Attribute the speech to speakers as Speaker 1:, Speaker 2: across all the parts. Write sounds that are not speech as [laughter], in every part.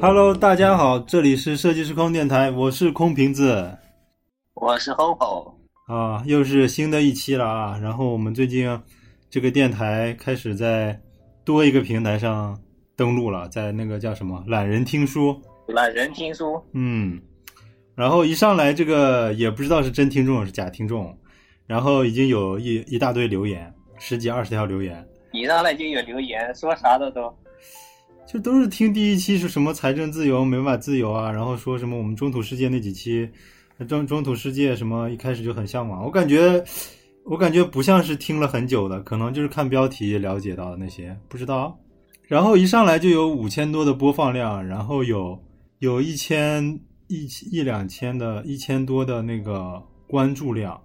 Speaker 1: Hello，大家好，这里是设计师空电台，我是空瓶子
Speaker 2: 我是 Hoho，
Speaker 1: 啊，又是新的一期了啊。然后我们最近这个电台开始在多一个平台上登录了，在那个叫什么懒人听书，
Speaker 2: 懒人听书，
Speaker 1: 嗯，然后一上来这个也不知道是真听众是假听众，然后已经有一一大堆留言，十几二十条留言，
Speaker 2: 一上来就有留言，说啥的都。
Speaker 1: 就都是听第一期是什么财政自由、没办法自由啊，然后说什么我们中土世界那几期，中中土世界什么一开始就很向往，我感觉我感觉不像是听了很久的，可能就是看标题了解到的那些，不知道。然后一上来就有五千多的播放量，然后有有一千一一两千的一千多的那个关注量，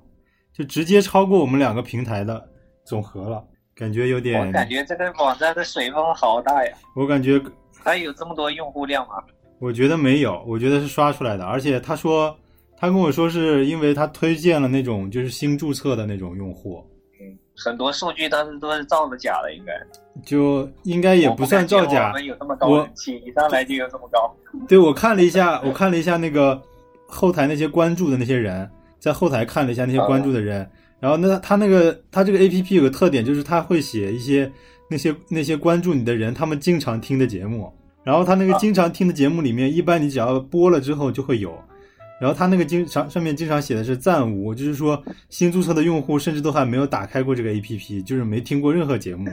Speaker 1: 就直接超过我们两个平台的总和了，感觉有点，
Speaker 2: 我感觉这个网站的水分好大呀，
Speaker 1: 我感觉
Speaker 2: 还有这么多用户量吗？
Speaker 1: 我觉得没有，我觉得是刷出来的。而且他说，他跟我说是因为他推荐了那种就是新注册的那种用户，嗯
Speaker 2: 很多数据当时都是造的假的，应该
Speaker 1: 就应该也不算造假
Speaker 2: 我。们有这么高
Speaker 1: 我
Speaker 2: 人气，一上来就有这么高。
Speaker 1: 对我看了一下，我看了一下那个后台那些关注的那些人，在后台看了一下那些关注的人，然后那他那个他这个 A P P 有个特点，就是他会写一些那些那些关注你的人，他们经常听的节目，然后他那个经常听的节目里面，一般你只要播了之后就会有。然后他那个经常上面经常写的是暂无，就是说新注册的用户甚至都还没有打开过这个 A P P，就是没听过任何节目，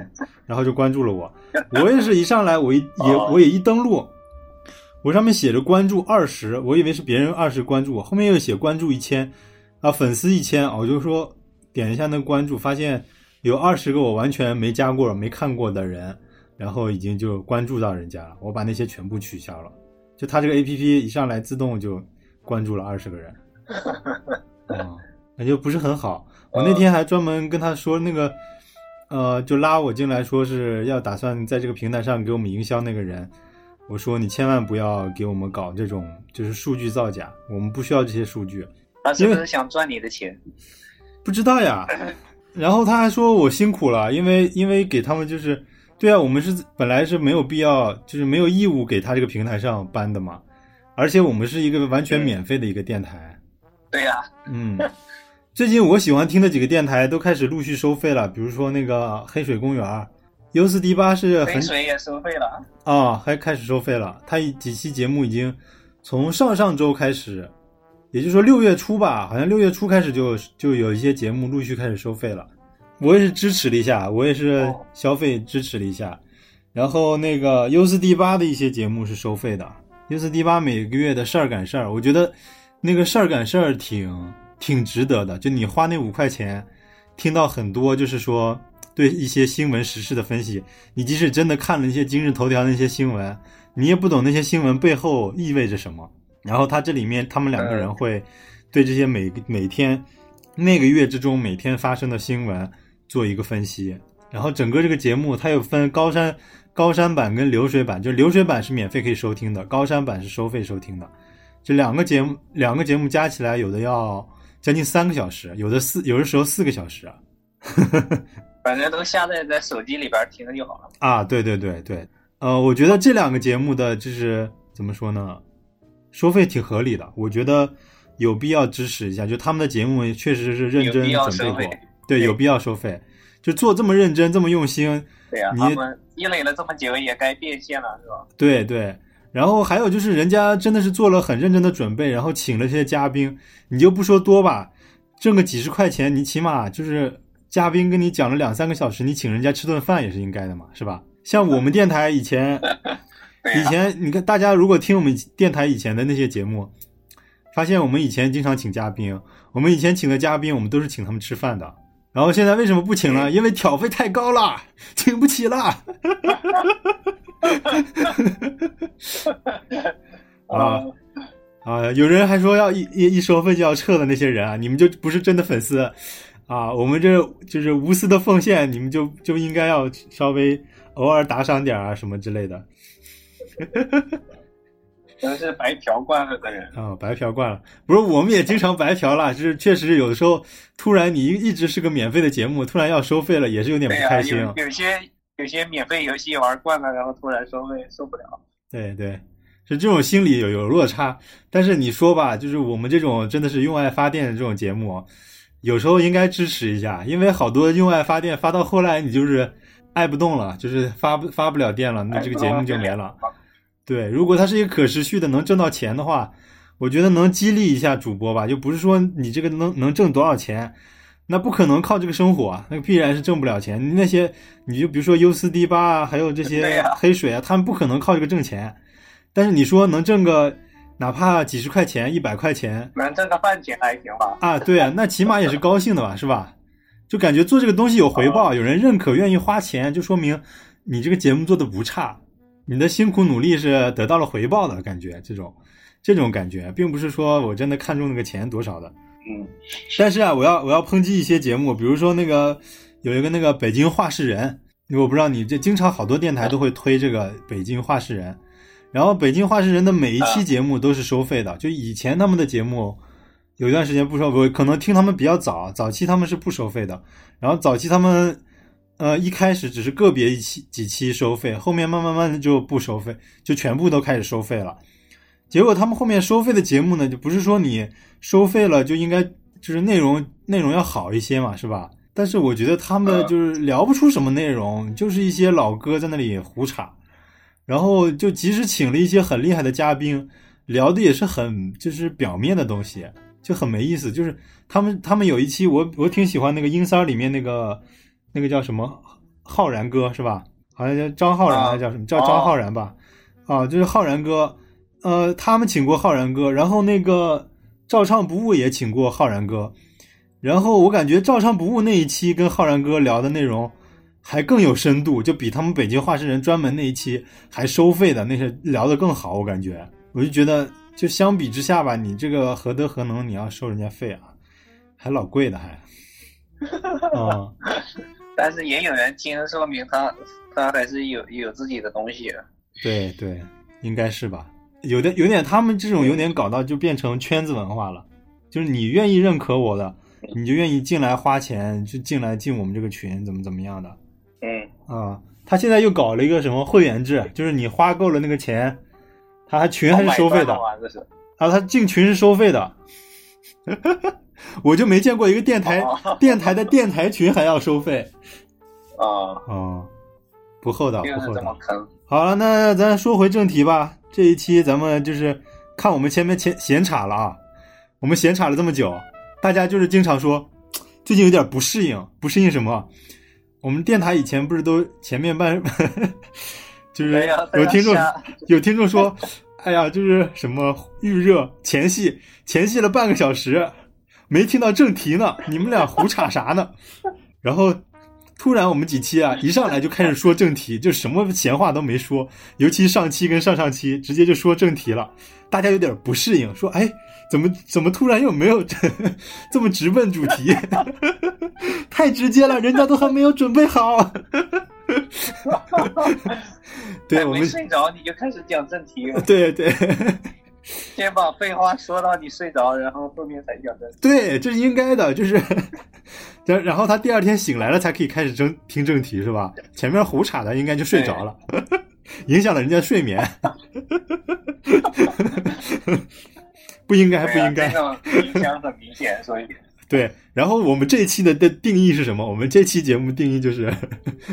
Speaker 1: 然后就关注了我。我也是一上来我一也
Speaker 2: 哦
Speaker 1: 我也一登录，我上面写着关注二十，我以为是别人二十关注我，后面又写关注一千，啊粉丝一千，我就说点一下那个关注，发现有二十个我完全没加过、没看过的人，然后已经就关注到人家了，我把那些全部取消了。就他这个 A P P 一上来自动就关注了二十个人，啊、[laughs] 感觉不是很好。我那天还专门跟他说那个，呃，就拉我进来说是要打算在这个平台上给我们营销那个人，我说你千万不要给我们搞这种就是数据造假，我们不需要这些数据。
Speaker 2: 他是不是想赚你的钱？
Speaker 1: 不知道呀。然后他还说我辛苦了，因为因为给他们就是，对啊，我们是本来是没有必要，就是没有义务给他这个平台上搬的嘛，而且我们是一个完全免费的一个电台，
Speaker 2: 对呀、
Speaker 1: 嗯。最近我喜欢听的几个电台都开始陆续收费了，比如说那个黑水公园，U 四 D 八是很
Speaker 2: 黑水也收费了。
Speaker 1: 啊、还开始收费了。他几期节目已经从上上周开始，也就是说六月初吧，好像六月初开始就就有一些节目陆续开始收费了。我也是支持了一下，我也是
Speaker 2: 哦
Speaker 1: 消费支持了一下。然后那个 U 四 D 八的一些节目是收费的，U 四 D 八每个月的事儿赶事儿，我觉得那个事儿赶事儿挺挺值得的。就你花那五块钱，听到很多就是说对一些新闻时事的分析，你即使真的看了一些今日头条那些新闻，你也不懂那些新闻背后意味着什么。然后他这里面他们两个人会对这些每每天那个月之中每天发生的新闻做一个分析。然后整个这个节目它有分高山高山版跟流水版，就流水版是免费可以收听的，高山版是收费收听的。这两个节目两个节目加起来有的要将近三个小时，有的四有的时候四个小时啊。[laughs]
Speaker 2: 反正都下载在手机里边听就好了。
Speaker 1: 啊，对对对对，呃，我觉得这两个节目的就是怎么说呢，收费挺合理的，我觉得有必要支持一下。就他们的节目确实是认真准备过，对，有必要收费。就做这么认真，这么用心，
Speaker 2: 对呀、
Speaker 1: 你
Speaker 2: 他们积累了这么久，也该变现了，是吧？
Speaker 1: 对对。然后还有就是，人家真的是做了很认真的准备，然后请了这些嘉宾，你就不说多吧，挣个几十块钱，你起码就是嘉宾跟你讲了两三个小时，你请人家吃顿饭也是应该的嘛，是吧？像我们电台以前，以前你看，大家如果听我们电台以前的那些节目，发现我们以前经常请嘉宾，我们以前请的嘉宾，我们都是请他们吃饭的。然后现在为什么不请了？因为挑费太高了，请不起了。[laughs] 啊啊！有人还说要一一一收费就要撤的那些人啊，你们就不是真的粉丝啊！我们这就是无私的奉献，你们就就应该要稍微偶尔打赏点啊什么之类的。[laughs]
Speaker 2: 真是白嫖惯了的人。
Speaker 1: 啊、白嫖惯了，不是我们也经常白嫖了，就是确实有的时候突然你一一直是个免费的节目，突然要收费了，也是有点不、开心。
Speaker 2: 有有些有些免费游戏玩惯了，然后突然收费受不了。
Speaker 1: 对对，是这种心理有有落差。但是你说吧，就是我们这种真的是用爱发电的这种节目，有时候应该支持一下，因为好多用爱发电发到后来你就是爱不动了，就是发不发不了电了，那这个节目就没了。对，如果它是一个可持续的，能挣到钱的话，我觉得能激励一下主播吧。就不是说你这个能能挣多少钱，那不可能靠这个生活啊，那个必然是挣不了钱。那些你就比如说四 D 八啊，还有这些黑水啊，他们不可能靠这个挣钱。但是你说能挣个哪怕几十块钱、一百块钱
Speaker 2: 能挣个饭钱还行吧？
Speaker 1: 啊，对啊，那起码也是高兴的吧，是吧？就感觉做这个东西有回报，有人认可，愿意花钱，就说明你这个节目做的不差，你的辛苦努力是得到了回报的感觉，这种这种感觉，并不是说我真的看中那个钱多少的。
Speaker 2: 嗯，
Speaker 1: 但是啊，我要我要抨击一些节目，比如说那个有一个那个北京话事人，我不知道你这经常好多电台都会推这个北京话事人，然后北京话事人的每一期节目都是收费的，就以前他们的节目有一段时间不收，我可能听他们比较早，早期他们是不收费的，然后早期他们呃一开始只是个别一期几期收费，后面慢慢慢的就不收费，就全部都开始收费了。结果他们后面收费的节目呢，就不是说你收费了就应该就是内容内容要好一些嘛，是吧？但是我觉得他们
Speaker 2: 嗯
Speaker 1: 就是聊不出什么内容，就是一些老哥在那里胡扯，然后就即使请了一些很厉害的嘉宾，聊的也是很就是表面的东西，就很没意思。就是他们他们有一期我我挺喜欢那个英三里面那个那个叫什么浩然哥是吧？好像叫张浩然
Speaker 2: 啊
Speaker 1: 还是叫什么？叫张浩然吧？啊，就是浩然哥，呃，他们请过浩然哥，然后那个照唱不误也请过浩然哥，然后我感觉照唱不误那一期跟浩然哥聊的内容还更有深度，就比他们北京话事人专门那一期还收费的那些聊得更好，我感觉，我就觉得就相比之下吧，你这个何德何能，你要收人家费啊，还老贵的还，[laughs] 啊、
Speaker 2: 但是也有人听，说明他他还是有有自己的东西的。
Speaker 1: 对对，应该是吧？有点有点，他们这种有点搞到就变成圈子文化了，就是你愿意认可我的，你就愿意进来花钱，就进来进我们这个群，怎么怎么样的
Speaker 2: 嗯，
Speaker 1: 啊？他现在又搞了一个什么会员制，就是你花够了那个钱，他还群还是收费的啊，他进群是收费的，[laughs] 我就没见过一个电台
Speaker 2: 哦
Speaker 1: 电台的电台群还要收费 [laughs]
Speaker 2: 啊，
Speaker 1: 哦，不厚道，不厚道。好了，那咱说回正题吧。这一期咱们就是看我们前面前闲岔了啊，我们闲岔了这么久，大家就是经常说最近有点不适应，不适应什么？我们电台以前不是都前面半，就是有听众有听众说，哎呀，就是什么预热前戏前戏了半个小时，没听到正题呢，你们俩胡扯啥呢？[laughs] 然后突然我们几期啊，一上来就开始说正题，就什么闲话都没说，尤其上期跟上上期直接就说正题了，大家有点不适应，说哎，怎么怎么突然又没有 [laughs] 这么直奔主题，[laughs] 太直接了，人家都还没有准备好。对我们，
Speaker 2: 睡着你就开始讲正题了，
Speaker 1: 对对 [laughs]
Speaker 2: 先把废话说到你睡着，然后后面才讲正。
Speaker 1: 对，这是应该的，就是，然然后他第二天醒来了才可以开始正听正题是吧？前面胡扯的应该就睡着了，[laughs] 影响了人家睡眠，不应该不应该。
Speaker 2: 影响很明显，所以
Speaker 1: 对，然后我们这一期的的定义是什么？我们这期节目定义就是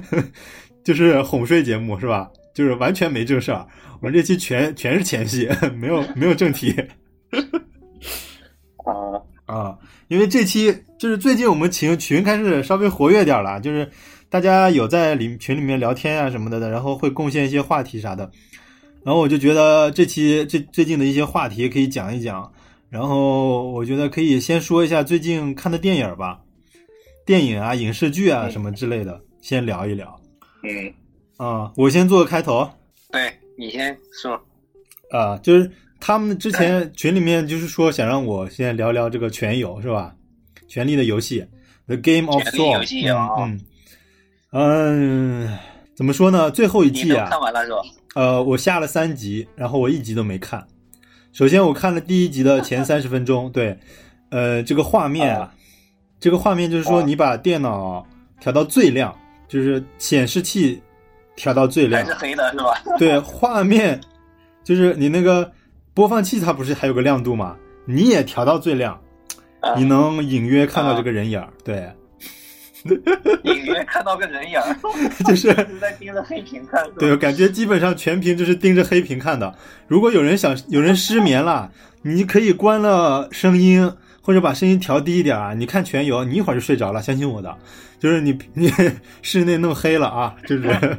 Speaker 1: [laughs] 就是哄睡节目是吧？就是完全没这事儿。我们这期全全是前戏，没有没有正题
Speaker 2: 啊，
Speaker 1: 啊。因为这期就是最近我们群群开始稍微活跃点了，就是大家有在里群里面聊天啊什么的的，然后会贡献一些话题啥的。然后我就觉得这期最最近的一些话题可以讲一讲，然后我觉得可以先说一下最近看的电影吧，电影啊、影视剧啊
Speaker 2: 嗯
Speaker 1: 什么之类的，先聊一聊
Speaker 2: 嗯，
Speaker 1: 啊。我先做个开头
Speaker 2: 对你先说。
Speaker 1: 啊，就是他们之前群里面就是说想让我先聊聊这个《全游》是吧？《权力的游戏》The Game of Thrones，
Speaker 2: 游戏啊
Speaker 1: 嗯嗯嗯，怎么说呢？最后一季啊，
Speaker 2: 看完了是吧？
Speaker 1: 呃，我下了三集，然后我一集都没看。首先，我看了第一集的前 [laughs] 三十分钟，对，呃，这个画面啊，这个画面就是说，
Speaker 2: 啊
Speaker 1: 你把电脑调到最亮，就是显示器调到最亮
Speaker 2: 还是，黑的是吧？[laughs] [laughs]
Speaker 1: 对，画面就是你那个播放器它不是还有个亮度吗？你也调到最亮，
Speaker 2: 啊
Speaker 1: 你能隐约看到这个人影儿，对，[laughs]
Speaker 2: 隐约看到个人影儿，
Speaker 1: 就是
Speaker 2: 是在盯着黑屏看？
Speaker 1: 对，我感觉基本上全屏就是盯着黑屏看的。如果有人想有人失眠了，你可以关了声音，或者把声音调低一点啊。你看全游，你一会儿就睡着了，相信我的。就是你你 [laughs] 室内弄黑了啊，就是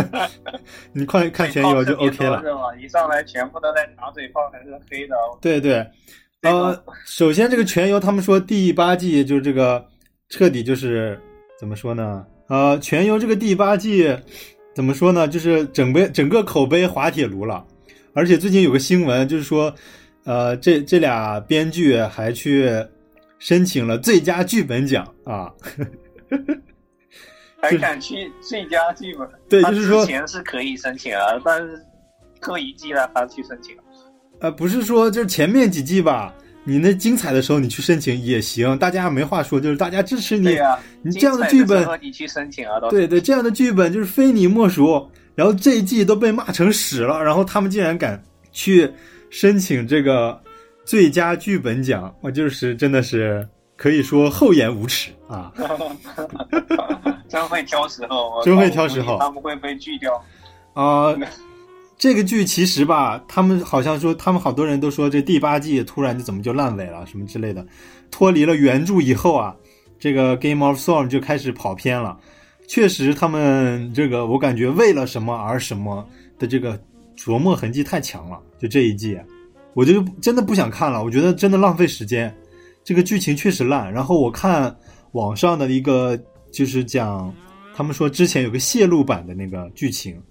Speaker 1: [laughs] 你快看全游就 OK 了。
Speaker 2: 是吗？一上来全部都在打嘴炮，还是黑的。
Speaker 1: 对对，呃，首先这个全游，他们说第八季就是这个彻底就是怎么说呢？呃，全游这个第八季怎么说呢？就是整杯整个口碑滑铁卢了，而且最近有个新闻，就是说，呃，这这俩编剧还去申请了最佳剧本奖啊。
Speaker 2: 还敢去最佳剧本？
Speaker 1: 对就是说
Speaker 2: 之前是可以申请啊，但是后一季了他去申请。
Speaker 1: 呃，不是说就是前面几季吧，你那精彩的时候你去申请也行，大家没话说，就是大家支持你。你这样的剧本
Speaker 2: 你去申请啊，都
Speaker 1: 对对，这样的剧本就是非你莫属。然后这一季都被骂成屎了，然后他们竟然敢去申请这个最佳剧本奖，我就是真的是可以说厚颜无耻啊！[laughs]
Speaker 2: 真会挑时候，我
Speaker 1: 真会挑时候
Speaker 2: 他们会被拒掉。
Speaker 1: 啊、这个剧其实吧，他们好像说，他们好多人都说这第八季突然就怎么就烂尾了，什么之类的。脱离了原著以后啊，这个《Game of Thrones》就开始跑偏了。确实，他们这个我感觉为了什么而什么的这个琢磨痕迹太强了。就这一季，我就真的不想看了，我觉得真的浪费时间。这个剧情确实烂。然后我看网上的一个就是讲，他们说之前有个泄露版的那个剧情，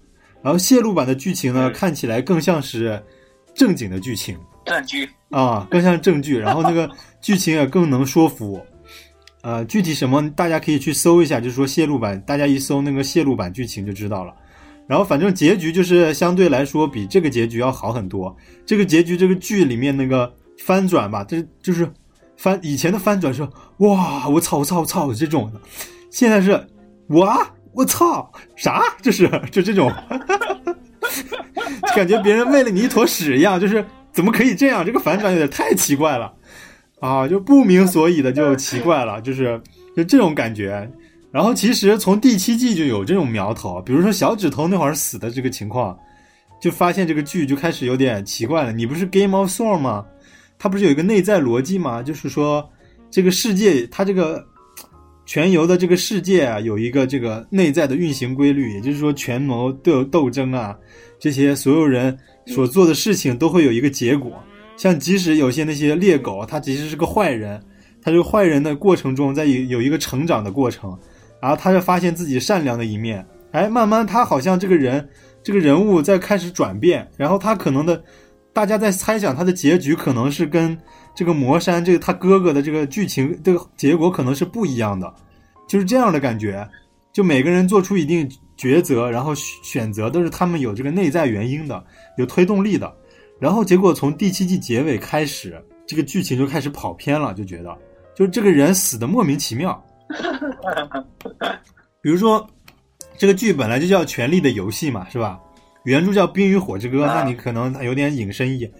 Speaker 1: 然后泄露版的剧情呢，
Speaker 2: 嗯
Speaker 1: 看起来更像是正经的剧情
Speaker 2: 证据
Speaker 1: 啊，更像正剧，然后那个剧情也更能说服我。呃，具体什么大家可以去搜一下，就是说泄露版，大家一搜那个泄露版剧情就知道了。然后反正结局就是相对来说比这个结局要好很多。这个结局这个剧里面那个翻转吧，这就是翻以前的翻转是哇我操我操我操这种的，现在是哇我操啥这是 [laughs] 就这种，[laughs] 感觉别人喂了你一坨屎一样，就是怎么可以这样？这个反转有点太奇怪了啊，就不明所以的就奇怪了，就是就这种感觉。然后其实从第七季就有这种苗头，比如说小指头那会儿死的这个情况，就发现这个剧就开始有点奇怪了。你不是 Game of Thrones 吗？它不是有一个内在逻辑吗？就是说这个世界，它这个全游的这个世界啊，有一个这个内在的运行规律，也就是说权谋斗斗争啊，这些所有人所做的事情都会有一个结果。像即使有些那些猎狗，它其实是个坏人，他这个坏人的过程中，在有有一个成长的过程，然后他就发现自己善良的一面，哎，慢慢他好像这个人这个人物在开始转变，然后他可能的，大家在猜想他的结局可能是跟这个魔山这个他哥哥的这个剧情这个结果可能是不一样的，就是这样的感觉。就每个人做出一定抉择，然后选择都是他们有这个内在原因的，有推动力的。然后结果从第七季结尾开始，这个剧情就开始跑偏了，就觉得就这个人死的莫名其妙。[laughs] 比如说，这个剧本来就叫《权力的游戏》嘛，是吧？原著叫《冰与火之歌》，那你可能有点引申意。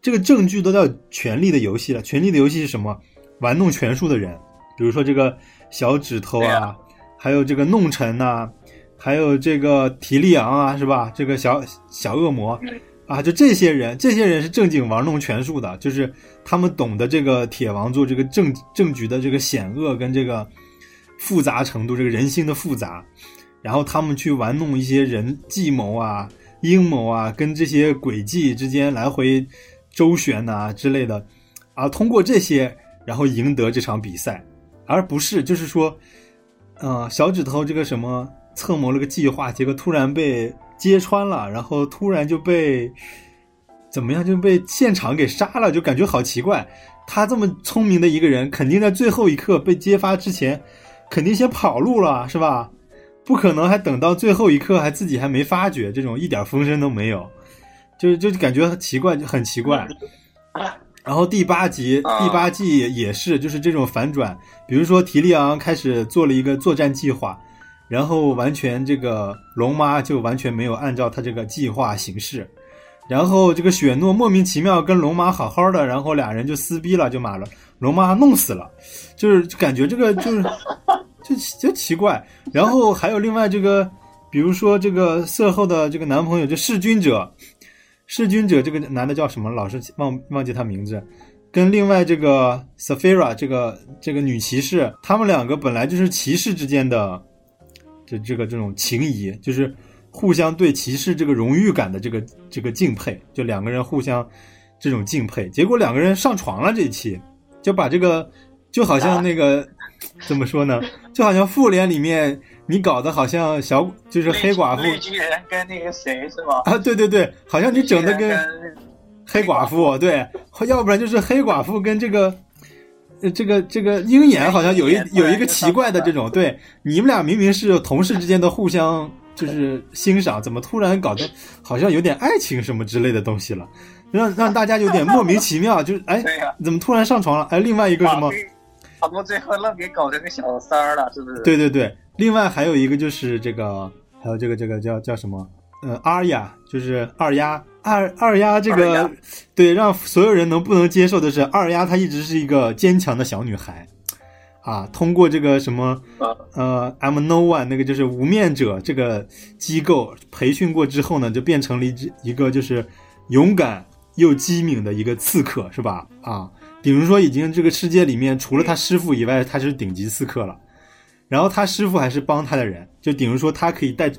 Speaker 1: 这个正剧都叫《权力的游戏》了，《权力的游戏》是什么？玩弄权术的人，比如说这个小指头啊还有这个弄臣呐、还有这个提利昂啊，是吧？这个小小恶魔啊，就这些人，这些人是正经玩弄权术的，就是他们懂得这个铁王座这个政政局的这个险恶跟这个复杂程度，这个人心的复杂，然后他们去玩弄一些人计谋啊、阴谋啊，跟这些诡计之间来回周旋呐、之类的，啊，通过这些然后赢得这场比赛，而不是就是说，呃，小指头这个什么策谋了个计划，结果突然被揭穿了，然后突然就被怎么样就被现场给杀了，就感觉好奇怪。他这么聪明的一个人，肯定在最后一刻被揭发之前，肯定先跑路了，是吧？不可能还等到最后一刻还自己还没发觉，这种一点风声都没有，就就感觉很奇怪，就很奇怪。然后第八集、
Speaker 2: 啊
Speaker 1: 第八季也是，就是这种反转，比如说提利昂开始做了一个作战计划，然后完全这个龙妈就完全没有按照他这个计划行事，然后这个雪诺莫名其妙跟龙妈好好的，然后俩人就撕逼了，就马了龙妈弄死了，就是感觉这个就是 [laughs] 就就奇怪。然后还有另外这个，比如说这个色后的这个男朋友，就弑君者，弑君者这个男的叫什么？老是忘忘记他名字。跟另外这个 Safira 这个这个女骑士，他们两个本来就是骑士之间的这这个这种情谊，就是互相对骑士这个荣誉感的这个这个敬佩，就两个人互相这种敬佩。结果两个人上床了，这一期就把这个就好像那个、怎么说呢？就好像复联里面你搞得好像小就是黑寡妇
Speaker 2: 绿巨人跟那个谁是吗？
Speaker 1: 啊，对对对，好像你整的跟黑寡妇对，要不然就是黑寡妇跟这个。呃，这个这个鹰眼好像有一有一个奇怪的这种，对你们俩明明是同事之间的互相就是欣赏，怎么突然搞得好像有点爱情什么之类的东西了，让让大家有点 [laughs] 莫名其妙，就是 [laughs] 哎，怎么突然上床了？哎，另外一个什么
Speaker 2: 把？这好多最后愣给搞成个小三儿了，是不是？
Speaker 1: 对对对，另外还有一个就是这个，还有这个这个叫叫什么？呃，阿雅就是二丫，二二丫这个对，让所有人能不能接受的是，二丫她一直是一个坚强的小女孩，啊，通过这个什么
Speaker 2: 啊
Speaker 1: 呃，I'm No One 那个就是无面者这个机构培训过之后呢，就变成了一只一个就是勇敢又机敏的一个刺客，是吧？啊，比如说已经这个世界里面除了他师傅以外，他是顶级刺客了。然后他师傅还是帮他的人，就比如说他可以带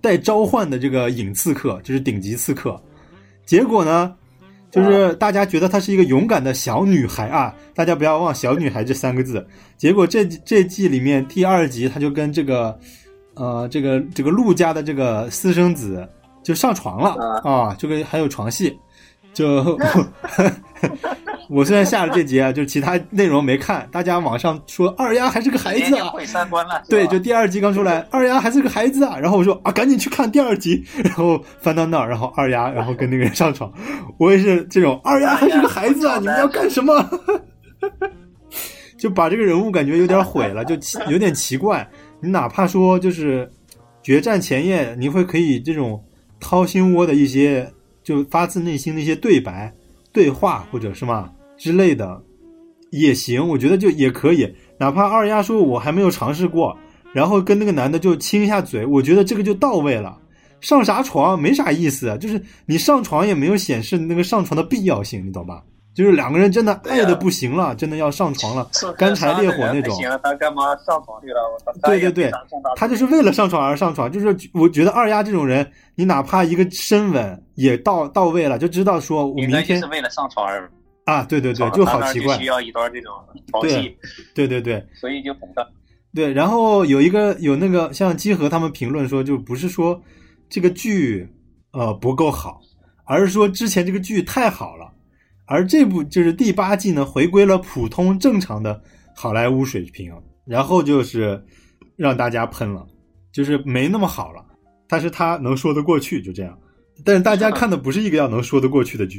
Speaker 1: 带召唤的这个影刺客，就是顶级刺客。结果呢，就是大家觉得她是一个勇敢的小女孩啊，大家不要忘“小女孩”这三个字。结果这这季里面第二集，她就跟这个呃这个这个陆家的这个私生子就上床了啊，这个还有床戏，就我虽然下了这集啊，就其他内容没看，大家网上说二丫还是个孩子啊，
Speaker 2: 毁三观了。
Speaker 1: 对，就第二集刚出来，二丫还是个孩子啊。然后我说啊，赶紧去看第二集。然后翻到那儿，然后二丫，然后跟那个人上床。我也是这种，二丫还是个孩子啊，你们要干什么？[laughs] 就把这个人物感觉有点毁了，就奇有点奇怪。你哪怕说就是决战前夜，你会可以这种掏心窝的一些，就发自内心的一些对白、对话或者是嘛之类的，也行，我觉得就也可以。哪怕二丫说我还没有尝试过，然后跟那个男的就亲一下嘴，我觉得这个就到位了。上啥床没啥意思，就是你上床也没有显示那个上床的必要性，你懂吧？就是两个人真的爱的不行了，真的要上床了，干柴烈火那种
Speaker 2: 不。行，他干嘛上床去了？我操！
Speaker 1: 对对对，他就是为了上床而上床，就是我觉得二丫这种人，你哪怕一个深吻也到到位了，就知道说我明天
Speaker 2: 是为了上床而
Speaker 1: 啊，对对对，就好奇怪
Speaker 2: 需，要一段这种床
Speaker 1: 对
Speaker 2: 戏，
Speaker 1: 对对对
Speaker 2: 所以就捧他。
Speaker 1: 对。然后有一个有那个像基和他们评论说，就不是说这个剧呃不够好，而是说之前这个剧太好了，而这部就是第八季呢，回归了普通正常的好莱坞水平，然后就是让大家喷了，就是没那么好了，但是他能说得过去，就这样。但是大家看的不是一个要能说得过去的剧，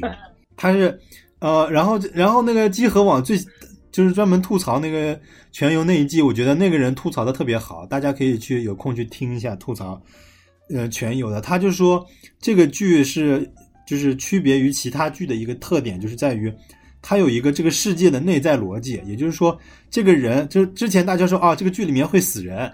Speaker 1: 他是呃，然后然后那个集合网最就是专门吐槽那个全游那一季，我觉得那个人吐槽的特别好，大家可以去有空去听一下吐槽。呃，全游的，他就说这个剧是就是区别于其他剧的一个特点，就是在于它有一个这个世界的内在逻辑，也就是说，这个人就是之前大家说啊，这个剧里面会死人，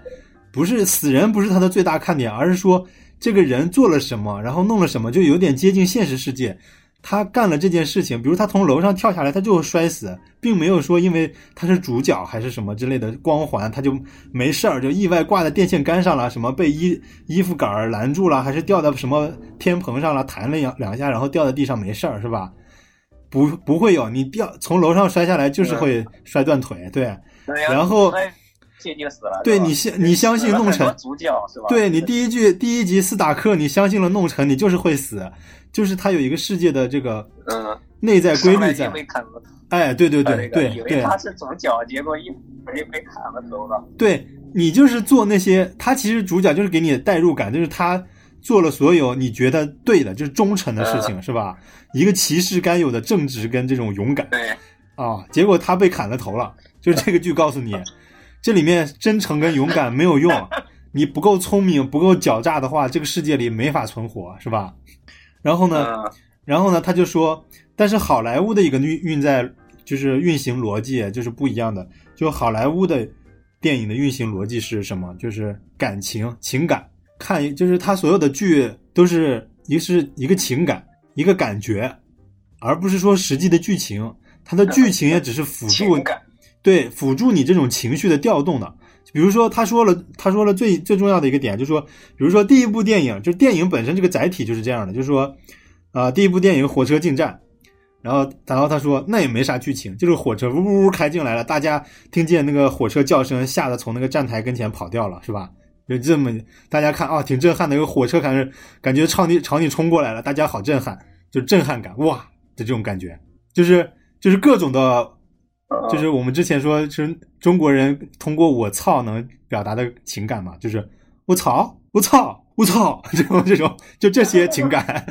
Speaker 1: 不是死人不是他的最大看点，而是说这个人做了什么，然后弄了什么，就有点接近现实世界。他干了这件事情，比如他从楼上跳下来，他就摔死，并没有说因为他是主角还是什么之类的光环，他就没事儿，就意外挂在电线杆上了，什么被衣衣服杆儿拦住了，还是掉到什么天棚上了，弹了两两下，然后掉在地上没事儿，是吧？不不会有，你掉从楼上摔下来就是会摔断腿，对。然后
Speaker 2: 那这就死了。
Speaker 1: 对你相你相信弄臣
Speaker 2: 死了很多，主角是吧？
Speaker 1: 对你第一句第一集斯塔克，你相信了弄成，你就是会死，就是他有一个世界的这个
Speaker 2: 嗯，
Speaker 1: 内在规律在。哎，对对对
Speaker 2: 对对以为他是主角，结果一没被砍了头了。
Speaker 1: 对，你就是做那些，他其实主角就是给你代入感，就是他做了所有你觉得对的，就是忠诚的事情，是吧？一个骑士该有的正直跟这种勇敢
Speaker 2: 对，
Speaker 1: 啊，结果他被砍了头了，就是这个剧告诉你，[laughs] 这里面真诚跟勇敢没有用，[laughs] 你不够聪明、不够狡诈的话，这个世界里没法存活，是吧？然后呢，
Speaker 2: 嗯，
Speaker 1: 然后呢，他就说，但是好莱坞的一个运运在就是运行逻辑就是不一样的，就好莱坞的电影的运行逻辑是什么？就是感情、情感，看就是他所有的剧都是一个是一个情感，一个感觉，而不是说实际的剧情。它的剧情也只是辅助
Speaker 2: 情感。
Speaker 1: 对，辅助你这种情绪的调动的。比如说，他说了，他说了最最重要的一个点，就是说，比如说第一部电影，就是电影本身这个载体就是这样的，就是说，啊、第一部电影火车进站，然后然后他说那也没啥剧情，就是火车呜呜呜开进来了，大家听见那个火车叫声，吓得从那个站台跟前跑掉了，是吧？就这么大家看啊、挺震撼的，一个火车感觉感觉朝你朝你冲过来了，大家好震撼，就震撼感哇的这种感觉，就是就是各种的就是我们之前说，就是中国人通过“我操”能表达的情感嘛，就是我操，我操，我操，这种这种就这些情感，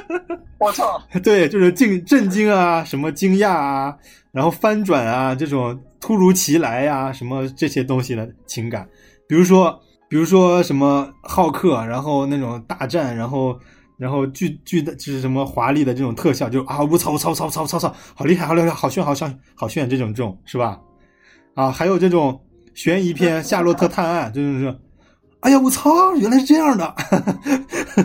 Speaker 1: [laughs]
Speaker 2: 我操，
Speaker 1: 对，就是惊震惊啊，什么惊讶啊，然后翻转啊，这种突如其来呀、什么这些东西的情感，比如说，比如说什么浩克，然后那种大战，然后。然后巨巨的就是什么华丽的这种特效，就啊我操我操我操我操我操，好厉害好厉害好炫好炫好炫这种这种是吧？啊，还有这种悬疑片《夏洛特探案》，就是说，哎呀我操，原来是这样的，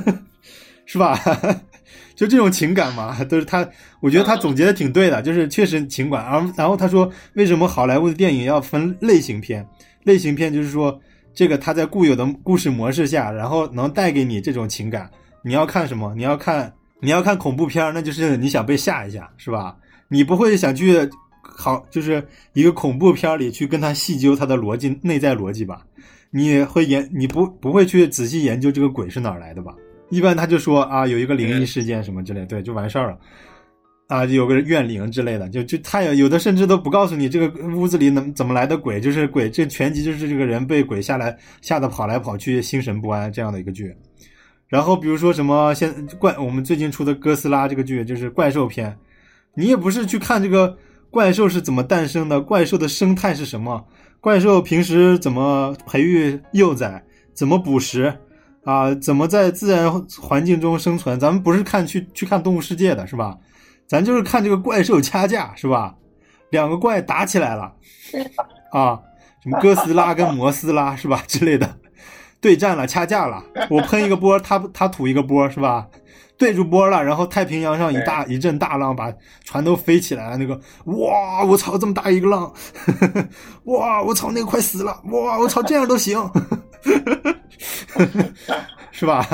Speaker 1: [laughs] 是吧？[laughs] 就这种情感嘛，都是他，我觉得他总结的挺对的，就是确实情感。然后，然后他说，为什么好莱坞的电影要分类型片？类型片就是说，这个他在固有的故事模式下，然后能带给你这种情感。你要看什么？你要看你要看恐怖片，那就是你想被吓一下，是吧？你不会想去好，就是一个恐怖片里去跟他细究他的逻辑、内在逻辑吧？你会研，你不不会去仔细研究这个鬼是哪儿来的吧？一般他就说啊，有一个灵异事件什么之类，对，就完事儿了。啊，有个怨灵之类的，就就他有有的甚至都不告诉你这个屋子里能怎么来的鬼，就是鬼这全集就是这个人被鬼吓来吓得跑来跑去，心神不安这样的一个剧。然后比如说什么现怪我们最近出的哥斯拉这个剧就是怪兽片，你也不是去看这个怪兽是怎么诞生的，怪兽的生态是什么，怪兽平时怎么培育幼崽，怎么捕食啊，怎么在自然环境中生存，咱们不是看去去看动物世界的是吧？咱就是看这个怪兽掐架是吧？两个怪打起来了啊，什么哥斯拉跟摩斯拉是吧之类的。对战了，掐架了，[laughs] 我喷一个波，他他吐一个波，是吧？对住波了，然后太平洋上一大一阵大浪把船都飞起来了，那个哇，我操，这么大一个浪，[laughs] 哇，我操，那个快死了，哇，我操，这样都行，[laughs] 是吧？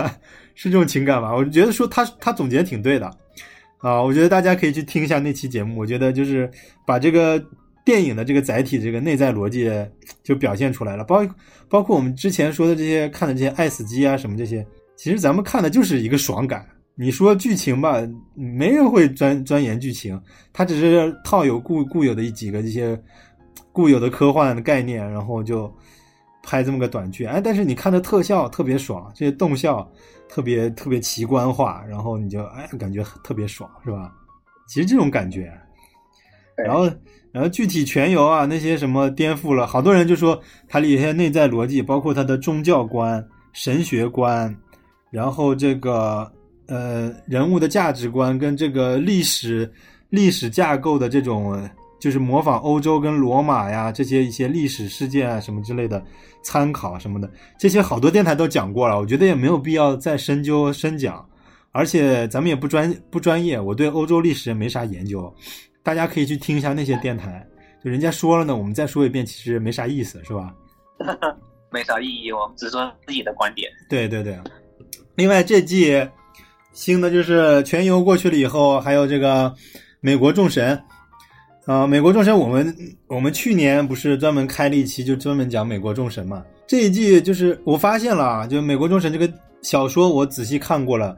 Speaker 1: 是这种情感吧？我觉得说他他总结挺对的啊，我觉得大家可以去听一下那期节目，我觉得就是把这个电影的这个载体这个内在逻辑就表现出来了，包包括我们之前说的这些看的这些爱死机啊什么这些，其实咱们看的就是一个爽感。你说剧情吧，没人会钻钻研剧情，它只是套有固固有的一几个这些固有的科幻的概念，然后就拍这么个短剧。哎，但是你看的特效特别爽，这些动效特别特别奇观化，然后你就哎感觉特别爽，是吧？其实这种感觉，然后然后具体全游啊那些什么颠覆了，好多人就说它里有些内在逻辑，包括它的宗教观、神学观，然后这个呃人物的价值观跟这个历史历史架构的这种，就是模仿欧洲跟罗马呀这些一些历史事件啊什么之类的参考什么的，这些好多电台都讲过了，我觉得也没有必要再深究深讲，而且咱们也不专不专业，我对欧洲历史也没啥研究，大家可以去听一下那些电台，就人家说了呢，我们再说一遍，其实没啥意思，是吧？[laughs]
Speaker 2: 没啥意义，我们只说自己的观点。
Speaker 1: 对对对。另外这季新的就是全游过去了以后，还有这个美国众神》啊，美国众神》我们我们去年不是专门开了一期，就专门讲美国众神嘛。这一季就是我发现了啊，就美国众神这个小说我仔细看过了，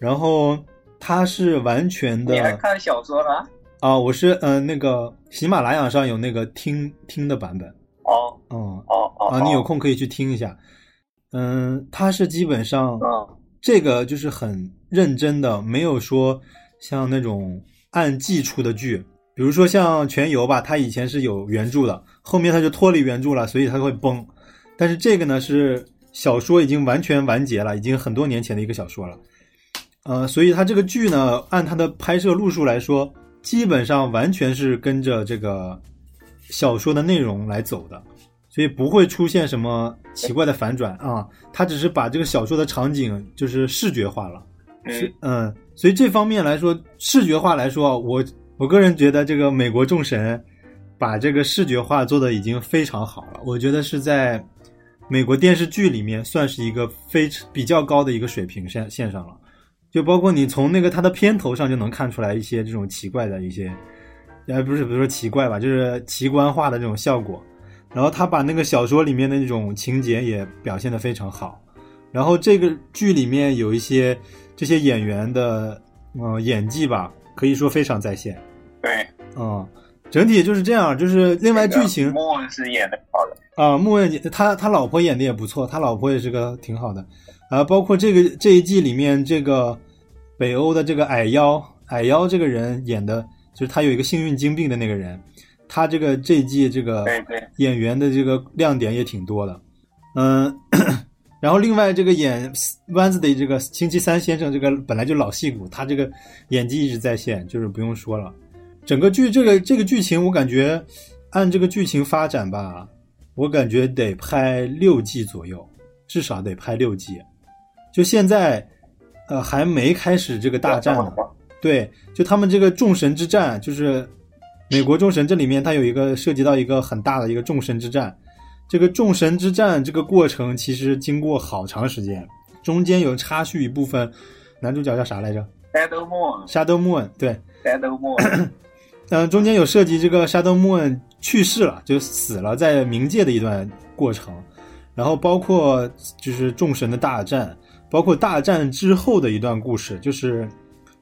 Speaker 1: 然后它是完全的
Speaker 2: 你还看小说了？
Speaker 1: 啊，我是呃那个喜马拉雅上有那个听听的版本，
Speaker 2: 哦
Speaker 1: 嗯
Speaker 2: 哦哦
Speaker 1: 啊，你有
Speaker 2: 哦
Speaker 1: 空可以去听一下。嗯，它是基本上
Speaker 2: 嗯
Speaker 1: 这个就是很认真的，没有说像那种按季出的剧，比如说像《全游》吧，它以前是有原著的，后面它就脱离原著了，所以它会崩。但是这个呢是小说已经完全完结了，已经很多年前的一个小说了。呃，所以它这个剧呢，按它的拍摄路数来说，基本上完全是跟着这个小说的内容来走的，所以不会出现什么奇怪的反转啊。他只是把这个小说的场景就是视觉化了。是
Speaker 2: 嗯
Speaker 1: 嗯，所以这方面来说，视觉化来说，我我个人觉得这个美国众神把这个视觉化做的已经非常好了，我觉得是在美国电视剧里面算是一个非比较高的一个水平线线上了。就包括你从那个它的片头上就能看出来一些这种奇怪的一些，呃，不是不是说奇怪吧，就是奇观化的这种效果。然后他把那个小说里面的那种情节也表现得非常好。然后这个剧里面有一些这些演员的呃演技吧，可以说非常在线。
Speaker 2: 对，
Speaker 1: 嗯，整体就是这样。就是另外剧情
Speaker 2: 莫文是演的好的，
Speaker 1: 啊，莫文他他老婆演的也不错，他老婆也是个挺好的。啊，包括这个这一季里面这个北欧的这个矮妖矮妖这个人演的，就是他有一个幸运精病的那个人，他这个这一季这个演员的这个亮点也挺多的。嗯，[coughs] 然后另外这个演 Wednesday 这个星期三先生这个本来就老戏骨，他这个演技一直在线，就是不用说了。整个剧这个这个剧情，我感觉按这个剧情发展吧，我感觉得拍六季左右，至少得拍六季。就现在，呃，还没开始这个大战呢。对，就他们这个众神之战，就是美国众神这里面，它有一个涉及到一个很大的一个众神之战。这个众神之战这个过程其实经过好长时间，中间有插叙一部分，男主角叫啥来着
Speaker 2: Shadow
Speaker 1: Moon？Shadow Moon，对
Speaker 2: ，Shadow Moon
Speaker 1: 嗯，[coughs] 中间有涉及这个 Shadow Moon 去世了，就死了，在冥界的一段过程，然后包括就是众神的大战，包括大战之后的一段故事，就是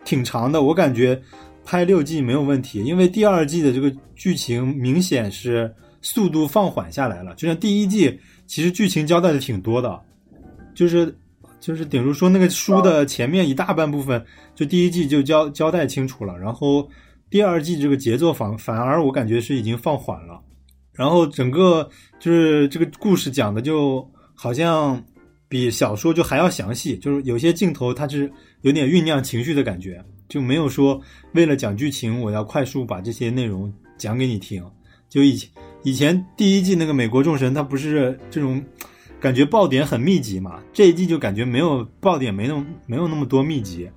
Speaker 1: 挺长的。我感觉拍六季没有问题，因为第二季的这个剧情明显是速度放缓下来了。就像第一季，其实剧情交代的挺多的，就是就是顶如说那个书的前面一大半部分，就第一季就交交代清楚了，然后。第二季这个节奏反反而我感觉是已经放缓了，然后整个就是这个故事讲的就好像比小说就还要详细，就是有些镜头它是有点酝酿情绪的感觉，就没有说为了讲剧情我要快速把这些内容讲给你听。就以前以前第一季那个美国众神，它不是这种感觉爆点很密集嘛，这一季就感觉没有爆点没那么没有那么多密集。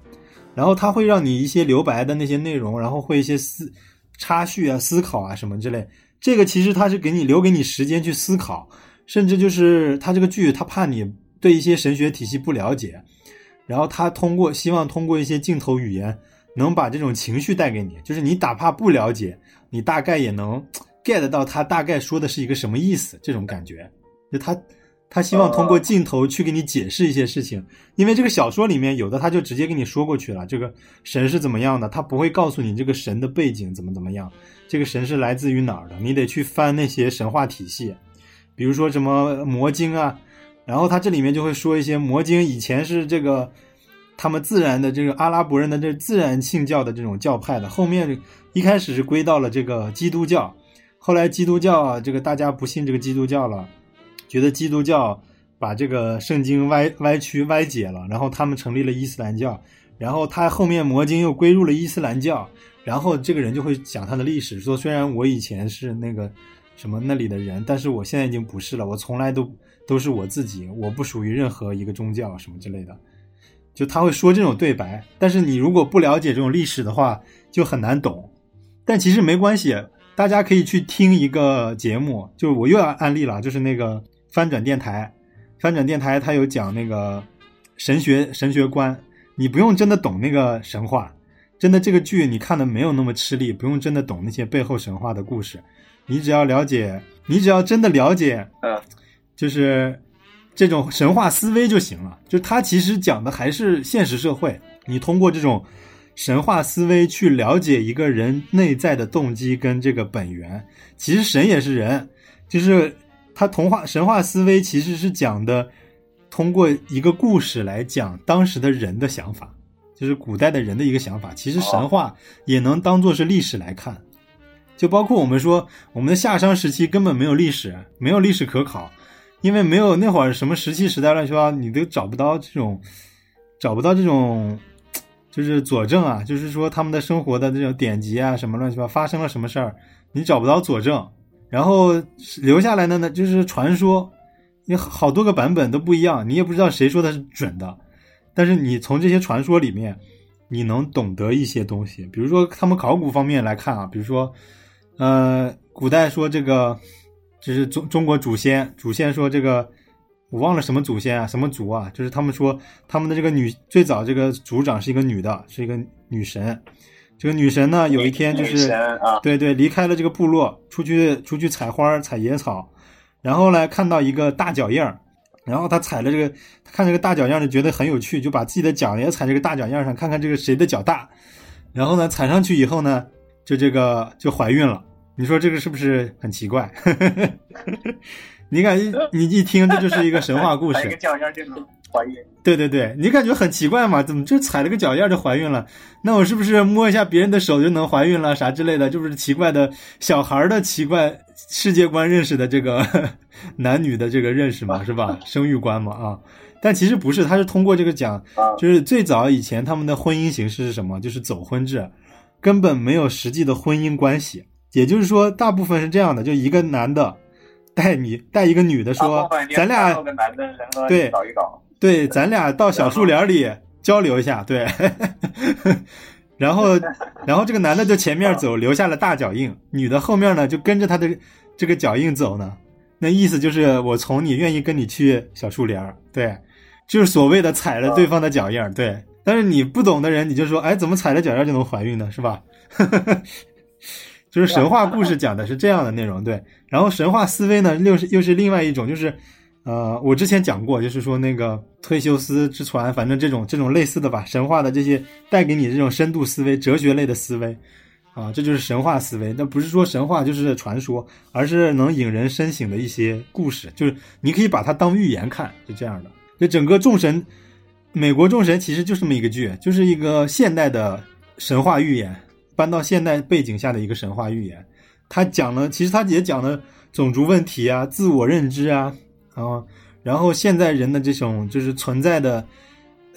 Speaker 1: 然后它会让你一些留白的那些内容，然后会一些思插叙啊、思考啊什么之类。这个其实它是给你留给你时间去思考，甚至就是它这个剧，它怕你对一些神学体系不了解，然后他通过希望通过一些镜头语言，能把这种情绪带给你。就是你哪怕不了解，你大概也能 get 到他大概说的是一个什么意思，这种感觉。就他。他希望通过镜头去给你解释一些事情，因为这个小说里面有的他就直接跟你说过去了，这个神是怎么样的，他不会告诉你这个神的背景怎么怎么样，这个神是来自于哪儿的，你得去翻那些神话体系，比如说什么魔晶啊，然后他这里面就会说一些魔经以前是这个他们自然的这个阿拉伯人的这自然信教的这种教派的，后面一开始是归到了这个基督教，后来基督教啊，这个大家不信这个基督教了。觉得基督教把这个圣经歪歪曲歪解了，然后他们成立了伊斯兰教，然后他后面魔经又归入了伊斯兰教，然后这个人就会讲他的历史，说虽然我以前是那个什么那里的人，但是我现在已经不是了，我从来都都是我自己，我不属于任何一个宗教什么之类的，就他会说这种对白，但是你如果不了解这种历史的话，就很难懂，但其实没关系，大家可以去听一个节目，就我又要案例了，就是那个。翻转电台，翻转电台，它有讲那个神学神学观，你不用真的懂那个神话，真的这个剧你看的没有那么吃力，不用真的懂那些背后神话的故事，你只要了解，你只要真的了解，
Speaker 2: 嗯，
Speaker 1: 就是这种神话思维就行了。就它其实讲的还是现实社会，你通过这种神话思维去了解一个人内在的动机跟这个本源。其实神也是人，就是他童话神话思维其实是讲的，通过一个故事来讲当时的人的想法，就是古代的人的一个想法。其实神话也能当做是历史来看，就包括我们说我们的夏商时期根本没有历史，没有历史可考，因为没有那会儿什么石器时代乱七八糟，你都找不到这种找不到这种。就是佐证啊，就是说他们的生活的这种典籍啊，什么乱七八糟发生了什么事儿，你找不到佐证，然后留下来的呢就是传说，你好多个版本都不一样，你也不知道谁说的是准的，但是你从这些传说里面，你能懂得一些东西，比如说他们考古方面来看啊，比如说，呃，古代说这个就是中中国祖先，祖先说这个。我忘了什么祖先啊，什么族啊？就是他们说他们的这个女最早这个族长是一个女的，是一个女神。这个女神呢，有一天就是
Speaker 2: 啊，
Speaker 1: 对对，离开了这个部落，出去出去采花采野草，然后呢看到一个大脚印儿，然后她踩了这个，看这个大脚印儿就觉得很有趣，就把自己的脚也踩这个大脚印上，看看这个谁的脚大。然后呢踩上去以后呢，就这个就怀孕了。你说这个是不是很奇怪？[laughs] 你感觉你一听这就是一个神话故
Speaker 2: 踩个
Speaker 1: 事，[laughs]
Speaker 2: 脚印就能怀孕，
Speaker 1: 对对对，你感觉很奇怪嘛？怎么就踩了个脚印就怀孕了？那我是不是摸一下别人的手就能怀孕了？啥之类的，就是奇怪的小孩的奇怪世界观认识的这个 [laughs] 男女的这个认识嘛，是吧？生育观嘛啊？但其实不是，他是通过这个讲，
Speaker 2: 啊
Speaker 1: 就是最早以前他们的婚姻形式是什么？就是走婚制，根本没有实际的婚姻关系。也就是说，大部分是这样的，就一个男的带你带一个女的说咱俩对对，咱俩到小树林里交流一下，对。[laughs] 然后，[laughs] 然后这个男的就前面走，留下了大脚印，女的后面呢就跟着他的这个脚印走呢。那意思就是我从你愿意跟你去小树林儿，对，就是所谓的踩了对方的脚印儿，对。但是你不懂的人，你就说，哎，怎么踩了脚印儿就能怀孕呢？是吧？[laughs] 就是神话故事讲的是这样的内容，对。然后神话思维呢，又是又是另外一种，就是，呃，我之前讲过，就是说那个忒修斯之船，反正这种这种类似的吧，神话的这些带给你这种深度思维、哲学类的思维，啊，这就是神话思维。那不是说神话就是传说，而是能引人深省的一些故事，就是你可以把它当寓言看，就这样的。就整个众神，美国众神其实就这么一个剧，就是一个现代的神话寓言。搬到现代背景下的一个神话寓言，他讲了，其实他也讲了种族问题啊、自我认知啊，啊，然后现在人的这种就是存在的，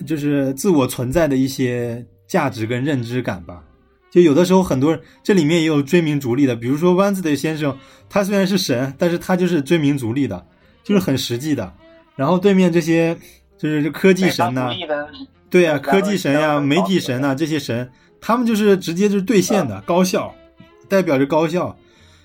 Speaker 1: 就是自我存在的一些价值跟认知感吧。就有的时候很多人这里面也有追名逐利的，比如说湾子的先生，他虽然是神，但是他就是追名逐利的，就是很实际的。然后对面这些就是科技神呐、对呀、科技神呀、媒体神呐、这些神，他们就是直接就是兑现的、高效，代表着高效、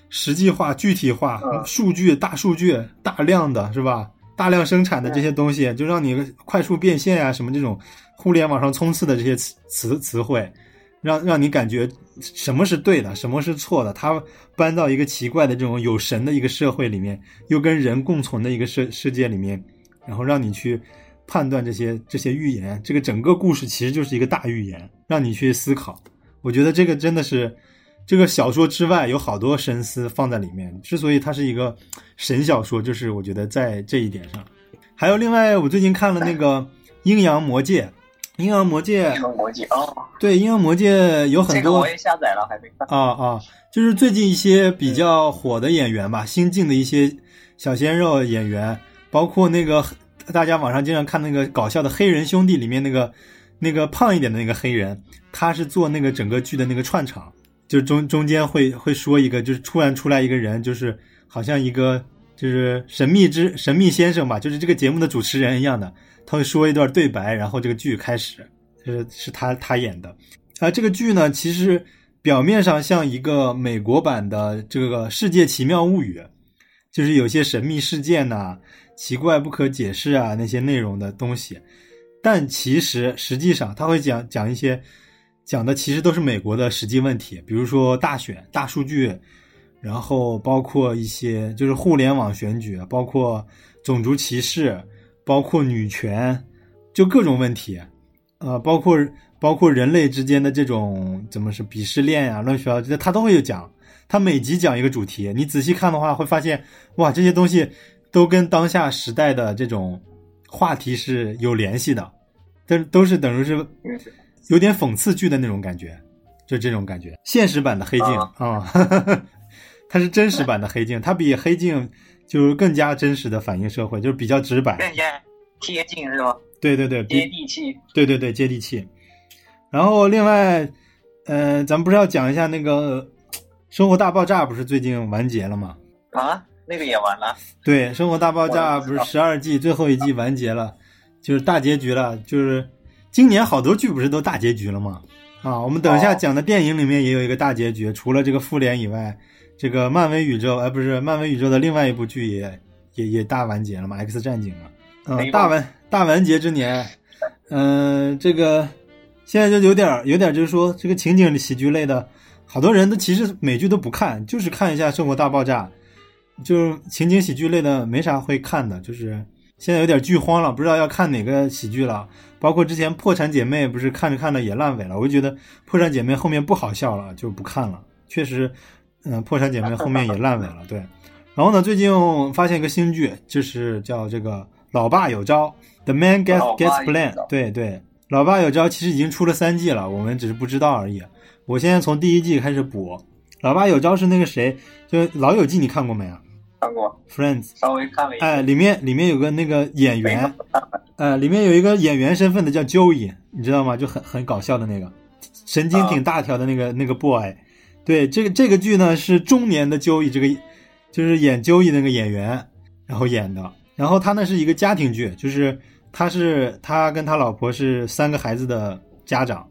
Speaker 1: 实际化、具体化、
Speaker 2: 嗯
Speaker 1: 数据、大数据、大量的是吧？大量生产的这些东西，就让你快速变现啊、什么这种互联网上冲刺的这些词词词汇，让让你感觉什么是对的，什么是错的。他搬到一个奇怪的这种有神的一个社会里面，又跟人共存的一个世世界里面，然后让你去判断这些这些预言。这个整个故事其实就是一个大预言，让你去思考。我觉得这个真的是这个小说之外有好多深思放在里面。之所以它是一个神小说，就是我觉得在这一点上。还有另外，我最近看了那个《阴阳魔界》，《阴阳魔界
Speaker 2: 阴阳魔界哦，
Speaker 1: 对《阴阳魔界》有很多
Speaker 2: 这个我也下载了，还没看。
Speaker 1: 啊啊，就是最近一些比较火的演员吧，新进的一些小鲜肉演员，包括那个大家网上经常看那个搞笑的《黑人兄弟》里面那个那个胖一点的那个黑人，他是做那个整个剧的那个串场，就中中间会会说一个，就是突然出来一个人，就是好像一个就是神秘之神秘先生吧，就是这个节目的主持人一样的，他会说一段对白，然后这个剧开始，就是是他他演的。啊，这个剧呢，其实表面上像一个美国版的这个《世界奇妙物语》，就是有些神秘事件呐、奇怪不可解释啊那些内容的东西，但其实实际上他会讲讲一些，讲的其实都是美国的实际问题，比如说大选、大数据，然后包括一些就是互联网选举，包括种族歧视，包括女权，就各种问题，呃，包括包括人类之间的这种怎么是鄙视链呀、乱七八糟，他都会有讲。他每集讲一个主题，你仔细看的话，会发现哇，这些东西都跟当下时代的这种话题是有联系的，但都是等于是
Speaker 2: 嗯
Speaker 1: 有点讽刺剧的那种感觉，就这种感觉。现实版的黑镜啊，[laughs] 它是真实版的黑镜，它比黑镜就是更加真实的反映社会，就是比较直白。
Speaker 2: 更加贴近是吧？
Speaker 1: 对对对，
Speaker 2: 接地气。
Speaker 1: 对对对，接地气。然后另外，呃，咱们不是要讲一下那个《生活大爆炸》不是最近完结了吗？
Speaker 2: 啊，那个也完了。
Speaker 1: 对，《生活大爆炸》不是十二季最后一季完结了，就是大结局了。就是今年好多剧不是都大结局了吗？啊，我们等一下
Speaker 2: 哦
Speaker 1: 讲的电影里面也有一个大结局，除了这个复联以外，这个漫威宇宙，哎，不是漫威宇宙的另外一部剧也也也大完结了嘛，《X 战警》嘛。嗯，大完大完结之年，嗯、这个现在就有点儿有点儿就是说这个情景喜剧类的，好多人都其实美剧都不看，就是看一下《生活大爆炸》。就是情景喜剧类的没啥会看的，就是现在有点剧荒了，不知道要看哪个喜剧了。包括之前《破产姐妹》不是看着看着也烂尾了，我就觉得《破产姐妹》后面不好笑了，就不看了。确实，嗯，《破产姐妹》后面也烂尾了，对。然后呢，最近发现一个新剧，就是叫这个《老爸有招》，The Man Gets Gets
Speaker 2: 有
Speaker 1: Plan，
Speaker 2: 招
Speaker 1: 对对，《老爸有招》其实已经出了三季了，我们只是不知道而已。我现在从第一季开始补，《老爸有招》是那个谁，就《老友记》，你看过没啊
Speaker 2: 看过
Speaker 1: ，？Friends，
Speaker 2: 稍微看了一
Speaker 1: 哎，
Speaker 2: 下。
Speaker 1: 里面里面有个那个演员呃，[laughs] 里面有一个演员身份的叫 Joey，你知道吗？就很很搞笑的那个，神经挺大条的那个、那个 boy。对，这个这个剧呢是中年的 Joey，这个就是演 Joey 那个演员，然后演的。然后他那是一个家庭剧，就是他是他跟他老婆是三个孩子的家长，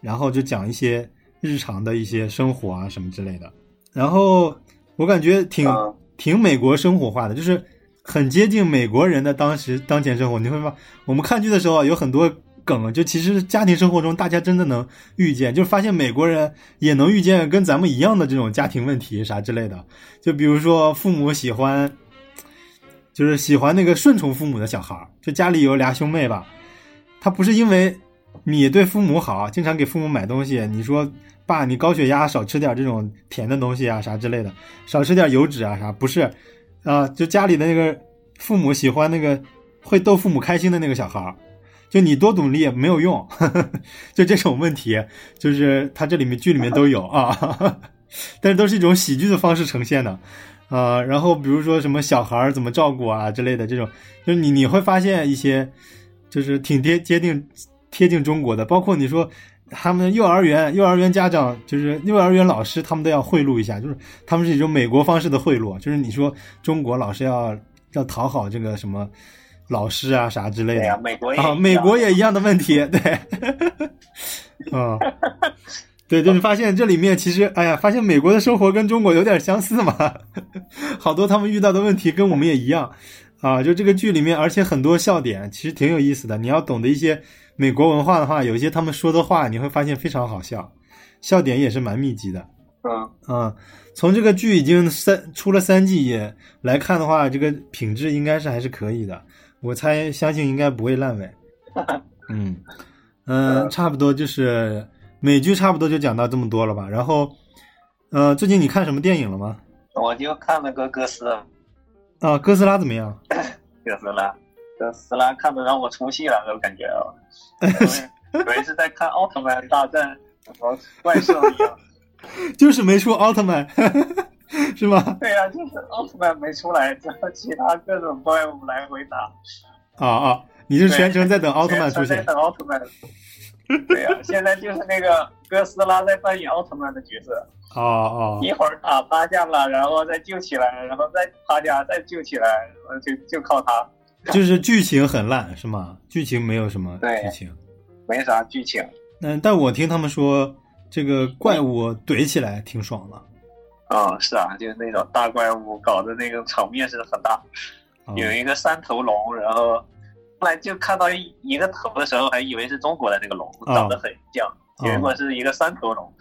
Speaker 1: 然后就讲一些日常的一些生活啊什么之类的。然后我感觉挺、
Speaker 2: 嗯
Speaker 1: 挺美国生活化的，就是很接近美国人的当时当前生活。你会发，我们看剧的时候有很多梗，就其实家庭生活中大家真的能遇见，就发现美国人也能遇见跟咱们一样的这种家庭问题啥之类的。就比如说父母喜欢，就是喜欢那个顺从父母的小孩儿，就家里有俩兄妹吧，他不是因为你对父母好，经常给父母买东西，你说爸，你高血压少吃点这种甜的东西啊啥之类的，少吃点油脂啊啥，不是啊、就家里的那个父母喜欢那个会逗父母开心的那个小孩儿。就你多努力也没有用，[laughs] 就这种问题，就是他这里面剧里面都有啊，[laughs] 但是都是一种喜剧的方式呈现的，啊、然后比如说什么小孩儿怎么照顾啊之类的这种，就是你你会发现一些，就是挺贴接近贴近中国的，包括你说他们幼儿园幼儿园家长就是幼儿园老师，他们都要贿赂一下，就是他们是一种美国方式的贿赂，就是你说中国老师要要讨好这个什么老师啊啥之类的，
Speaker 2: 对呀，美国也
Speaker 1: 啊，美国也一样的问题，对，啊，对，就是发现这里面其实，哎呀，发现美国的生活跟中国有点相似嘛，好多他们遇到的问题跟我们也一样，啊，就这个剧里面，而且很多笑点其实挺有意思的。你要懂得一些美国文化的话，有一些他们说的话，你会发现非常好笑，笑点也是蛮密集的。
Speaker 2: 嗯，
Speaker 1: 啊，从这个剧已经三出了三季也来看的话，这个品质应该是还是可以的。我猜相信应该不会烂尾。[laughs] 嗯嗯，差不多就是美剧差不多就讲到这么多了吧。然后，呃，最近你看什么电影了吗？
Speaker 2: 我就看了个哥斯
Speaker 1: 啊，哥斯拉怎么样？[laughs]
Speaker 2: 哥斯拉，哥斯拉看的让我出戏了，我感觉啊，[laughs] 以为是在看奥特曼大战什么怪兽一样。[laughs]
Speaker 1: 就是没出奥特曼，是吗？
Speaker 2: 对呀、就是奥特曼没出来，然后其他各种怪物来回打。
Speaker 1: 啊啊，你是全程在等奥特曼出现
Speaker 2: 在？等奥特曼。对呀、现在就是那个哥斯拉在扮演奥特曼的角色，
Speaker 1: 哦哦
Speaker 2: 一会儿打趴下了，然后再救起来，然后再趴下，再救起来，然后就就靠他，[laughs]
Speaker 1: 就是剧情很烂是吗？剧情没有什么
Speaker 2: 对
Speaker 1: 剧情。
Speaker 2: 没啥剧情。
Speaker 1: 嗯，但我听他们说，这个怪物怼起来挺爽的。
Speaker 2: 嗯，是啊，就是那种大怪物搞的那个场面是很大，
Speaker 1: 啊
Speaker 2: 有一个三头龙，然后后来就看到一一个头的时候，还以为是中国的那个龙，
Speaker 1: 啊
Speaker 2: 长得很像，结果是一个三头龙，
Speaker 1: 哦，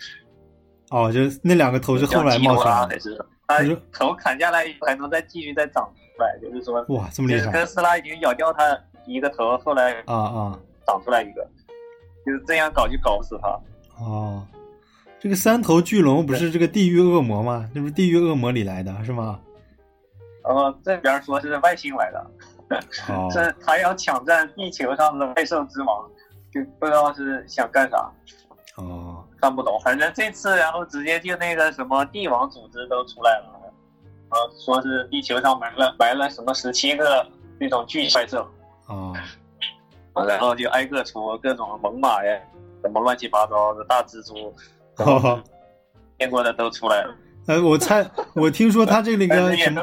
Speaker 1: 就是那两个头是后来冒出来的。
Speaker 2: 还是它
Speaker 1: 你说
Speaker 2: 头砍下来以后还能再继续再长出来，就是说，
Speaker 1: 哇，这么厉害
Speaker 2: 就是哥斯拉已经咬掉它一个头，后来
Speaker 1: 啊啊！
Speaker 2: 长出来一个，就是这样搞就搞不死它。
Speaker 1: 哦，这个三头巨龙不是这个地狱恶魔吗？那不是地狱恶魔里来的是吗？
Speaker 2: 然后这边说是外星来的，
Speaker 1: 哦，
Speaker 2: 是他要抢占地球上的外兽之王，就不知道是想干啥，
Speaker 1: 哦，
Speaker 2: 看不懂。反正这次然后直接就那个什么帝王组织都出来了，呃，说是地球上埋了埋了什么十七个那种巨怪兽，
Speaker 1: 哦，
Speaker 2: 然后就挨个出各种猛犸呀，什么乱七八糟的大蜘蛛，
Speaker 1: 哦，
Speaker 2: 见过的都出来了，
Speaker 1: 呃，我猜，我听说他这个那
Speaker 2: 但
Speaker 1: 个什么。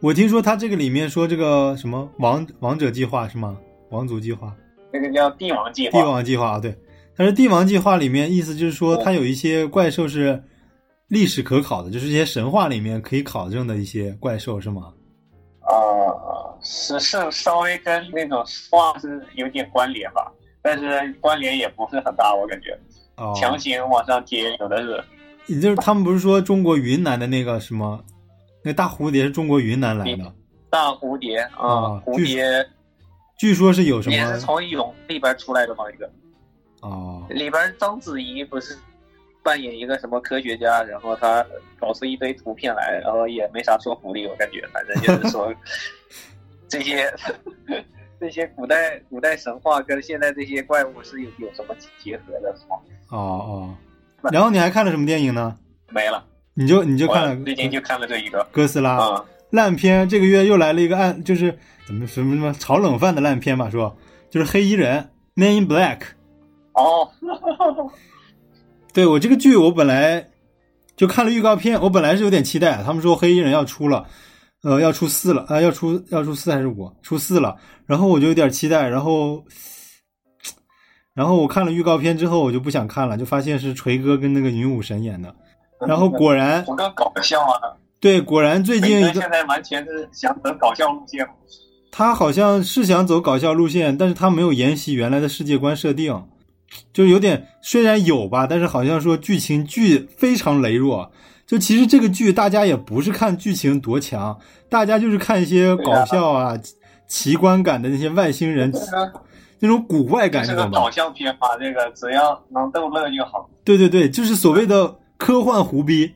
Speaker 1: 我听说他这个里面说这个什么王王者计划是吗？王族计划。
Speaker 2: 那个叫帝王计划帝，
Speaker 1: 王计划啊，对，但是帝王计划里面意思就是说，它有一些怪兽是历史可考的，就是一些神话里面可以考证的一些怪兽，是吗？
Speaker 2: 呃，是是稍微跟那种话是有点关联吧，但是关联也不是很大，我感觉。
Speaker 1: 哦，
Speaker 2: 强行往上贴，有的是。
Speaker 1: 也就是他们不是说中国云南的那个什么，那大蝴蝶是中国云南来的，
Speaker 2: 大蝴蝶啊
Speaker 1: 啊，
Speaker 2: 蝴蝶
Speaker 1: 据说是有什么
Speaker 2: 也是
Speaker 1: 么
Speaker 2: 从蛹里边出来的吗，一个
Speaker 1: 哦
Speaker 2: 里边章子怡不是扮演一个什么科学家，然后他搞出一堆图片来，然后也没啥说服力，我感觉，反正就是说 [laughs] 这些 [laughs] 这些古代古代神话跟现在这些怪物是有有什么结合的，是吗？
Speaker 1: 哦哦，然后你还看了什么电影呢？
Speaker 2: 没了，
Speaker 1: 你就你就看了
Speaker 2: 最近就看了这一个
Speaker 1: 哥斯拉
Speaker 2: 啊，
Speaker 1: 烂片，这个月又来了一个案，就是怎么什么什么炒冷饭的烂片吧，是吧就是黑衣人 Man in Black。[laughs]
Speaker 2: 哦，
Speaker 1: 对我这个剧，我本来就看了预告片，我本来是有点期待，他们说黑衣人要出了，呃，要出四了，啊、要出要出四还是五？出四了，然后我就有点期待，然后，然后我看了预告片之后，我就不想看了，就发现是锤哥跟那个女武神演的，然后果然
Speaker 2: 图个搞笑啊，
Speaker 1: 对，果然最近
Speaker 2: 现在完全是想走搞笑路线，
Speaker 1: 他好像是想走搞笑路线，但是他没有沿袭原来的世界观设定，就有点虽然有吧，但是好像说剧情剧非常羸弱。就其实这个剧大家也不是看剧情多强，大家就是看一些搞笑啊、奇观感的那些外星人
Speaker 2: 这个
Speaker 1: 那种古怪感，
Speaker 2: 这是个
Speaker 1: 你懂吧
Speaker 2: 搞？笑片嘛，这个只要能逗乐就好。
Speaker 1: 对对对，就是所谓的科幻胡逼，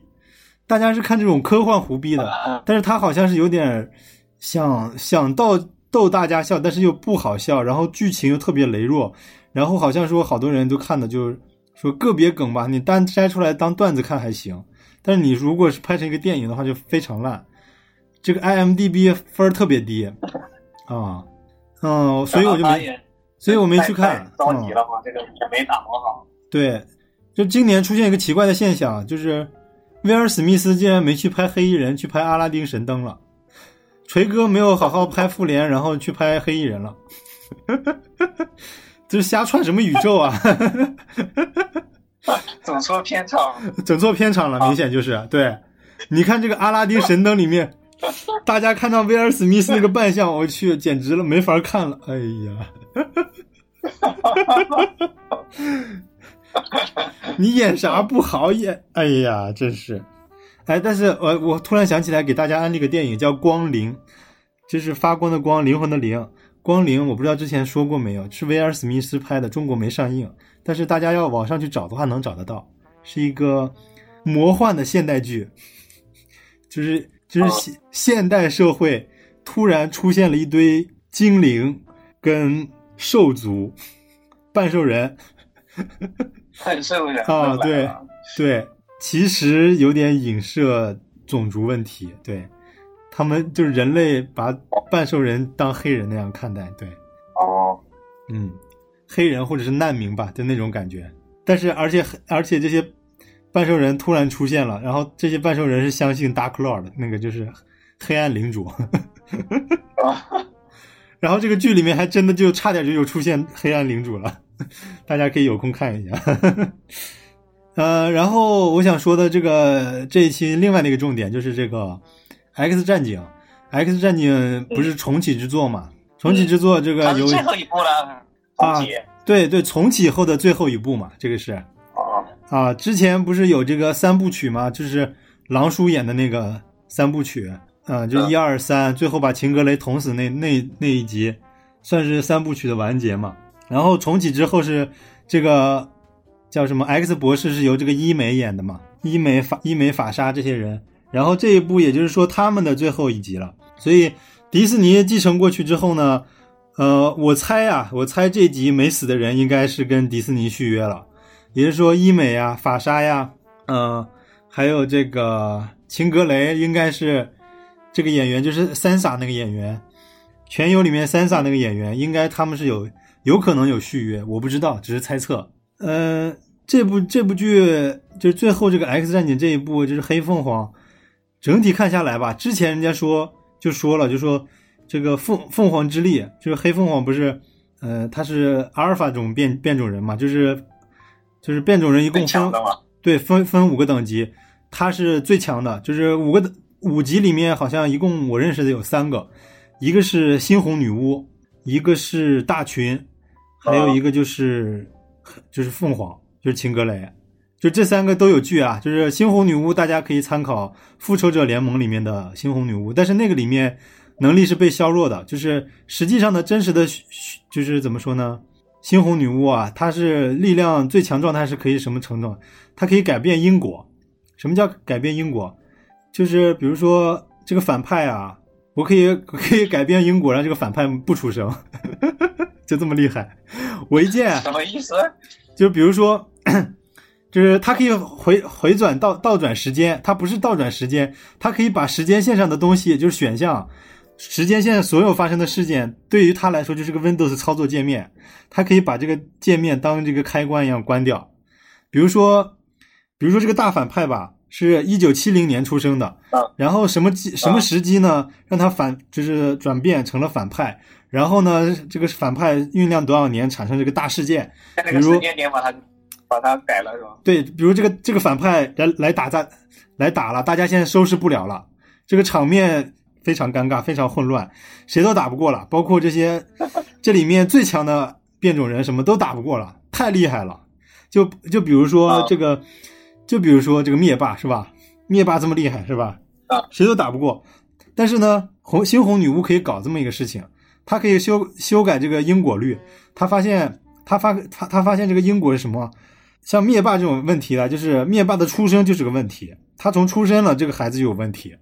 Speaker 1: 大家是看这种科幻胡逼的。
Speaker 2: 嗯
Speaker 1: 但是他好像是有点想想逗逗大家笑，但是又不好笑，然后剧情又特别羸弱，然后好像说好多人都看的就是说个别梗吧，你单摘出来当段子看还行，但是你如果是拍成一个电影的话就非常烂，这个 IMDB 分儿特别低啊，嗯，所以我就没，所以我没去看，
Speaker 2: 着急
Speaker 1: 嗯，
Speaker 2: 了嘛，这个也没打磨好。
Speaker 1: 对，就今年出现一个奇怪的现象，就是威尔史密斯竟然没去拍黑衣人，去拍阿拉丁神灯了。锤哥没有好好拍复联，然后去拍黑衣人了，这是瞎串什么宇宙啊？
Speaker 2: 走错片场，
Speaker 1: 整错片场了，明显就是对。你看这个阿拉丁神灯里面，[laughs] 大家看到威尔史密斯那个扮相，我去，简直了，没法看了。哎呀，[laughs] 你演啥不好演？哎呀，真是。哎，但是我我突然想起来，给大家安利个电影叫《光灵》，就是发光的光，灵魂的灵。光灵，我不知道之前说过没有，是威尔史密斯拍的，中国没上映，但是大家要网上去找的话能找得到，是一个魔幻的现代剧，[laughs] 就是就是现现代社会突然出现了一堆精灵跟兽族、半兽人，
Speaker 2: 半兽人
Speaker 1: 啊对对，其实有点影射种族问题，对他们就是人类把半兽人当黑人那样看待，对，
Speaker 2: 哦，
Speaker 1: 嗯，黑人或者是难民吧，就那种感觉。但是而且而且这些半兽人突然出现了，然后这些半兽人是相信 Dark Lord 那个就是黑暗领主，[laughs] 然后这个剧里面还真的就差点就有出现黑暗领主了，大家可以有空看一下。[laughs] 呃，然后我想说的这个这一期另外的一个重点就是这个 X 战警，X 战警不是重启之作嘛？重启之作这个有
Speaker 2: 最后一部了，
Speaker 1: 啊对对，重启后的最后一部嘛，这个是
Speaker 2: 啊，
Speaker 1: 啊，之前不是有这个三部曲吗？就是狼叔演的那个三部曲，啊，就
Speaker 2: 嗯
Speaker 1: 一二三，最后把秦格雷捅死那那那一集，算是三部曲的完结嘛。然后重启之后是这个叫什么 X 博士是由这个伊美演的嘛，伊美法伊美法沙这些人。然后这一部也就是说他们的最后一集了，所以迪士尼继承过去之后呢，呃，我猜啊，我猜这集没死的人应该是跟迪士尼续约了，也就是说伊美呀、法沙呀，呃，还有这个秦格雷应该是这个演员，就是三傻那个演员，《全游》里面三傻那个演员，应该他们是有有可能有续约，我不知道，只是猜测。呃，这部这部剧就是最后这个 X 战警这一部就是黑凤凰，整体看下来吧，之前人家说就说了，就说这个凤凤凰之力，就是黑凤凰不是，呃，它是阿尔法种变变种人嘛，就是就是变种人一共分，对分分五个等级，它是最强的，就是五个等五级里面好像一共我认识的有三个，一个是猩红女巫，一个是大群，还有一个就是、就是凤凰，就是秦格雷。就这三个都有剧啊，就是猩红女巫，大家可以参考《复仇者联盟》里面的猩红女巫，但是那个里面能力是被削弱的，就是实际上的真实的，就是怎么说呢？猩红女巫啊，她是力量最强状态是可以什么程度？她可以改变因果。什么叫改变因果？就是比如说这个反派啊，我可以我可以改变因果，让这个反派不出声，[laughs] 就这么厉害。[laughs] 我一见
Speaker 2: 什么意思？
Speaker 1: 就比如说，就是它可以回回转倒倒转时间，它不是倒转时间，它可以把时间线上的东西，就是选项，时间线所有发生的事件，对于它来说就是个 Windows 操作界面，它可以把这个界面当这个开关一样关掉。比如说，比如说这个大反派吧，是一九七零年出生的，
Speaker 2: 啊
Speaker 1: 然后什么机什么时机呢，让他反就是转变成了反派，然后呢，这个反派酝酿多少年产生这个大事件。比如
Speaker 2: 时间点把它把它改了是吧？
Speaker 1: 对，比如这个这个反派来来打大来打了，大家现在收拾不了了，这个场面非常尴尬，非常混乱，谁都打不过了，包括这些这里面最强的变种人什么都打不过了，太厉害了。就就比如说
Speaker 2: 啊
Speaker 1: 这个，就比如说这个灭霸是吧？灭霸这么厉害是吧？
Speaker 2: 啊，
Speaker 1: 谁都打不过。但是呢，红猩红女巫可以搞这么一个事情，她可以修修改这个因果律。她发现，她发她她发现这个因果是什么？像灭霸这种问题啊，就是灭霸的出生就是个问题，他从出生了，这个孩子就有问题，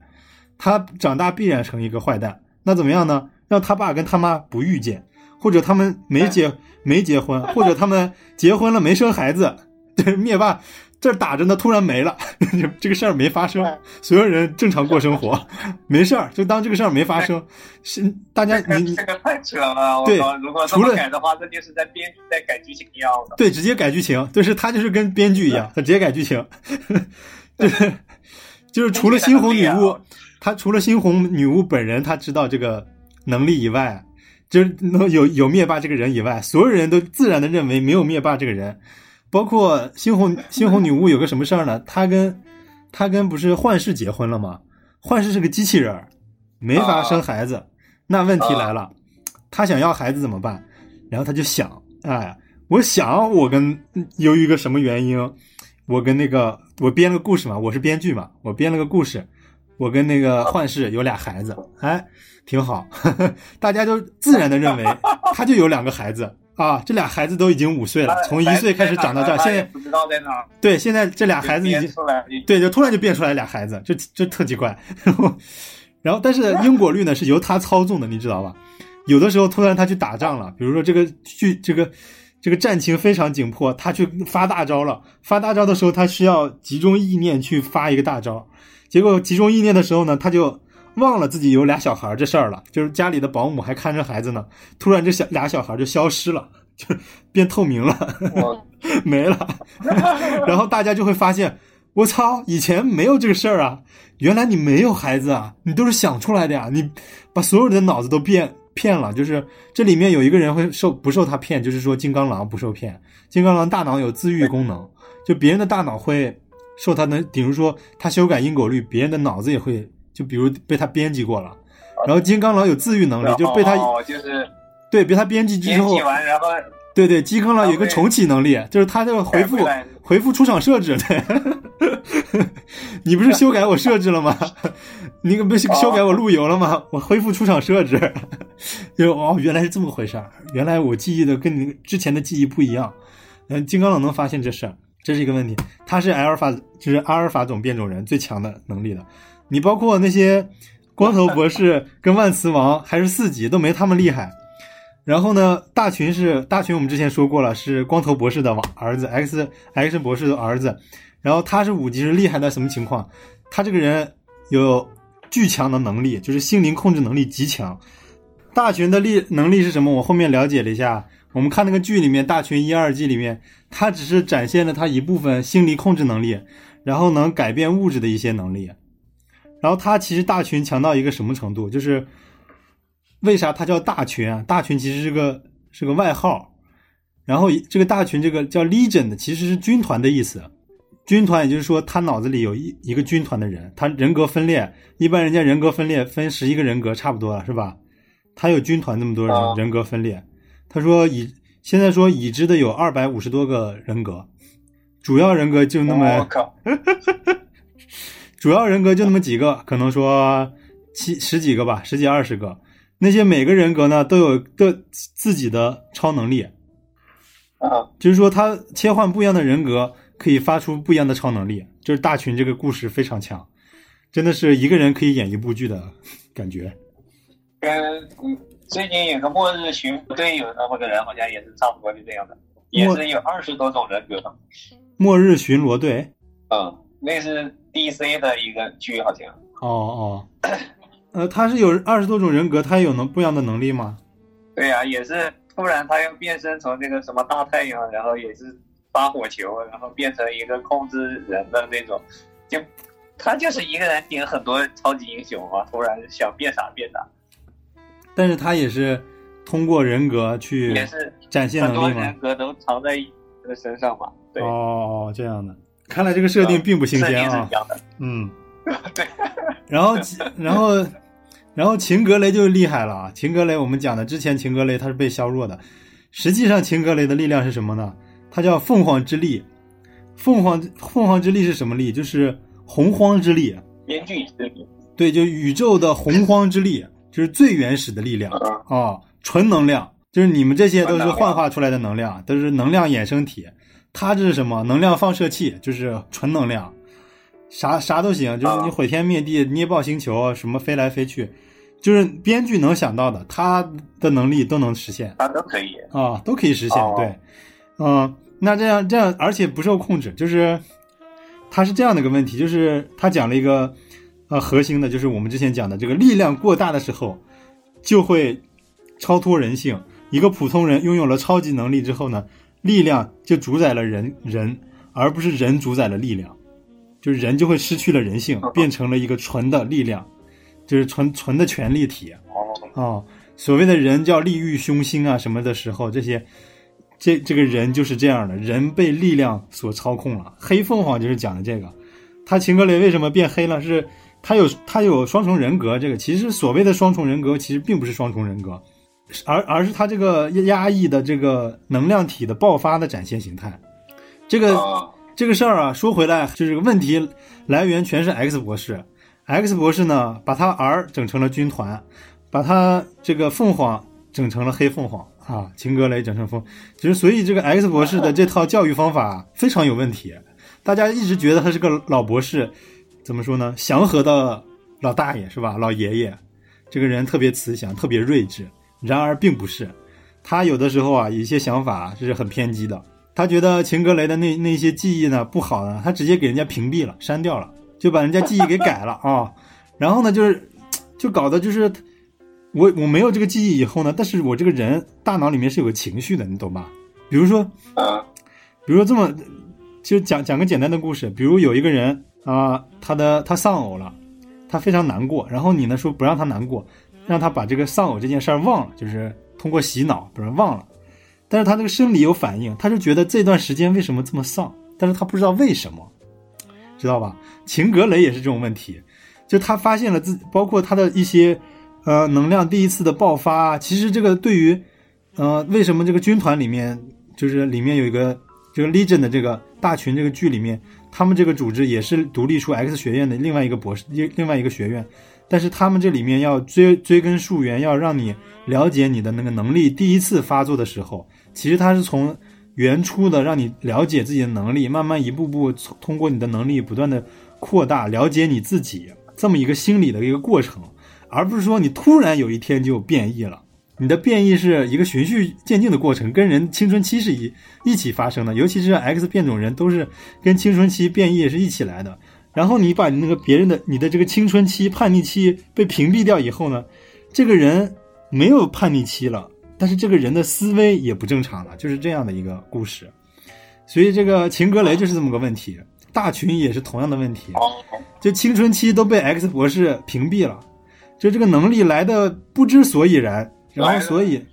Speaker 1: 他长大必然成一个坏蛋。那怎么样呢？让他爸跟他妈不遇见，或者他们没结没结婚，或者他们结婚了没生孩子。[laughs] 对，灭霸这儿打着呢，突然没了，[laughs] 这个事儿没发生，所有人正常过生活，[laughs] 没事儿，就当这个事儿没发生。是大家你你
Speaker 2: 这个太扯了，我
Speaker 1: 对！
Speaker 2: 如果这
Speaker 1: 除了
Speaker 2: 么改的话，这就是在编剧在改剧情一样的。
Speaker 1: 对，直接改剧情，就是他就是跟编剧一样，他直接改剧情，[laughs] 就是就是除了猩红女巫，他除了猩红女巫本人他知道这个能力以外，就是能有有灭霸这个人以外，所有人都自然的认为没有灭霸这个人，包括猩红猩红女巫有个什么事儿呢？她跟她跟不是幻视结婚了吗？幻视是个机器人，没法生孩子，那问题来了，她想要孩子怎么办？然后他就想，哎。我想，我跟由于一个什么原因，我跟那个我编了个故事嘛，我是编剧嘛，我编了个故事，我跟那个幻视有俩孩子，哎，挺好，[laughs] 大家都自然的认为他就有两个孩子啊，这俩孩子都已经五岁了，从一岁开始长到这儿，现在
Speaker 2: 不知道在哪儿，
Speaker 1: 对，现在这俩孩子已经
Speaker 2: 出来，
Speaker 1: 对，就突然就变出来俩孩子，就就特奇怪。[laughs] 然后，然后但是因果律呢是由他操纵的，你知道吧？有的时候突然他去打仗了，比如说这个剧这个。这个战情非常紧迫，他去发大招了。发大招的时候，他需要集中意念去发一个大招。结果集中意念的时候呢，他就忘了自己有俩小孩这事儿了，就是家里的保姆还看着孩子呢。突然这小俩小孩就消失了，就变透明了，[laughs] 没了。[laughs] 然后大家就会发现，我操，以前没有这个事儿啊！原来你没有孩子啊，你都是想出来的呀！你把所有的脑子都变。骗了，就是这里面有一个人会受不受他骗，就是说金刚狼不受骗。金刚狼大脑有自愈功能，就别人的大脑会受他的，比如说他修改因果律，别人的脑子也会，就比如被他编辑过了。然后金刚狼有自愈能力，就被他
Speaker 2: 哦，就是
Speaker 1: 对被他编辑之后
Speaker 2: 编辑，完，然后
Speaker 1: 对对，金刚狼有一个重启能力，就是他这个回复
Speaker 2: 改回
Speaker 1: 复出厂设置，对，[laughs] 你不是修改我设置了吗？[laughs] 你不是修改我路由了吗？我恢复出厂设置，[laughs] 就哦，原来是这么回事儿，原来我记忆的跟你之前的记忆不一样。嗯，金刚狼能发现这事儿，这是一个问题。他是阿尔法，就是阿尔法种变种人最强的能力的。你包括那些光头博士 [laughs] 跟万磁王还是四级都没他们厉害。然后呢，大群是大群，我们之前说过了，是光头博士的儿子，X X 博士的儿子。然后他是五级，是厉害到什么情况？他这个人有巨强的能力，就是心灵控制能力极强。大群的力能力是什么？我后面了解了一下，我们看那个剧里面，大群一二季里面，他只是展现了他一部分心理控制能力，然后能改变物质的一些能力。然后他其实大群强到一个什么程度？就是为啥他叫大群啊？大群其实是个是个外号，然后这个大群这个叫 Legion 的，其实是军团的意思。军团也就是说，他脑子里有一一个军团的人，他人格分裂，一般人家人格分裂分十一个人格差不多了，是吧？他有军团那么多人
Speaker 2: 啊
Speaker 1: 人格分裂，他说已现在说已知的有二百五十多个人格，主要人格就那么、
Speaker 2: 我靠，[laughs]
Speaker 1: 主要人格就那么几个，可能说七十几个吧，十几二十个。那些每个人格呢都有的自己的超能力，
Speaker 2: 啊，
Speaker 1: 就是说他切换不一样的人格，可以发出不一样的超能力。就是大群这个故事非常强，真的是一个人可以演一部剧的感觉。
Speaker 2: 跟嗯最近有个末日巡逻队有那么个人，好像也是差不多就这样的，也是有二十多种人格的。
Speaker 1: 末日巡逻队，
Speaker 2: 嗯，那是 DC 的一个剧，好像。
Speaker 1: 哦哦，[coughs] 呃，他是有二十多种人格，他有能不一样的能力吗？
Speaker 2: 对呀、也是突然他要变身成那个什么大太阳，然后也是发火球，然后变成一个控制人的那种，就他就是一个人顶很多超级英雄啊，突然想变啥变啥，
Speaker 1: 但是他也是通过人格去
Speaker 2: 也是
Speaker 1: 展现
Speaker 2: 很多
Speaker 1: 能力吗？
Speaker 2: 人格都藏在一个身上嘛。对，
Speaker 1: 哦，这样的，看来这个设定并不新鲜啊。嗯，[laughs]
Speaker 2: 对。
Speaker 1: 然后，然后，然后秦格雷就厉害了啊！秦格雷我们讲的之前，秦格雷他是被削弱的，实际上秦格雷的力量是什么呢？它叫凤凰之力。凤凰凤凰之力是什么力？就是洪荒之力。
Speaker 2: 编剧之力，
Speaker 1: 对，就宇宙的洪荒之力，就是最原始的力量
Speaker 2: 嗯
Speaker 1: 啊、纯能量，就是你们这些都是幻化出来的能量，都是能量衍生体。它这是什么？能量放射器，就是纯能量，啥啥都行，就是你
Speaker 2: 啊
Speaker 1: 毁天灭地、捏爆星球，什么飞来飞去，就是编剧能想到的，他的能力都能实现
Speaker 2: 啊都可以。
Speaker 1: 啊，都可以实现。
Speaker 2: 哦
Speaker 1: 对，嗯、那这样这样，而且不受控制，就是它是这样的一个问题，就是他讲了一个呃核心的，就是我们之前讲的这个力量过大的时候，就会超脱人性。一个普通人拥有了超级能力之后呢，力量就主宰了人人，而不是人主宰了力量，就是人就会失去了人性，变成了一个纯的力量，就是纯纯的权力体。
Speaker 2: 哦，
Speaker 1: 哦，所谓的人叫利欲熏心啊什么的时候，这些这这个人就是这样的，人被力量所操控了。黑凤凰就是讲的这个，他秦格雷为什么变黑了？是他有他有双重人格，这个其实所谓的双重人格其实并不是双重人格，而而是他这个压抑的这个能量体的爆发的展现形态。这个、
Speaker 2: 哦
Speaker 1: 这个事儿啊，说回来就是个问题来源全是 X 博士。X 博士呢，把他儿整成了军团，把他这个凤凰整成了黑凤凰啊，秦格雷整成凤，就是所以这个 X 博士的这套教育方法非常有问题。大家一直觉得他是个老博士，怎么说呢？祥和的老大爷是吧？老爷爷，这个人特别慈祥，特别睿智。然而并不是，他有的时候啊，有一些想法是很偏激的。他觉得秦格雷的那那些记忆呢不好呢，他直接给人家屏蔽了，删掉了，就把人家记忆给改了 [laughs] 啊。然后呢，就是就搞得就是我我没有这个记忆以后呢，但是我这个人大脑里面是有个情绪的，你懂吧？比如说，
Speaker 2: 嗯
Speaker 1: 比如说这么，就讲讲个简单的故事，比如有一个人啊、他的他丧偶了，他非常难过，然后你呢说不让他难过，让他把这个丧偶这件事儿忘了，就是通过洗脑把人忘了。但是他这个生理有反应，他就觉得这段时间为什么这么丧，但是他不知道为什么，知道吧？秦格雷也是这种问题，就他发现了自，包括他的一些呃能量第一次的爆发，其实这个对于呃，为什么这个军团里面就是里面有一个这个 Legion 的这个大群这个剧里面，他们这个组织也是独立出 X 学院的另外一个博士，另另外一个学院，但是他们这里面要追追根溯源，要让你了解你的那个能力第一次发作的时候，其实他是从原初的让你了解自己的能力，慢慢一步步通过你的能力不断的扩大，了解你自己这么一个心理的一个过程，而不是说你突然有一天就变异了。你的变异是一个循序渐进的过程，跟人青春期是一一起发生的，尤其是 X 变种人都是跟青春期变异是一起来的。然后你把你那个别人的你的这个青春期叛逆期被屏蔽掉以后呢，这个人没有叛逆期了，但是这个人的思维也不正常了，就是这样的一个故事。所以这个秦格雷就是这么个问题，大群也是同样的问题，就青春期都被 X 博士屏蔽了，就这个能力来的不知所以然，然后所以，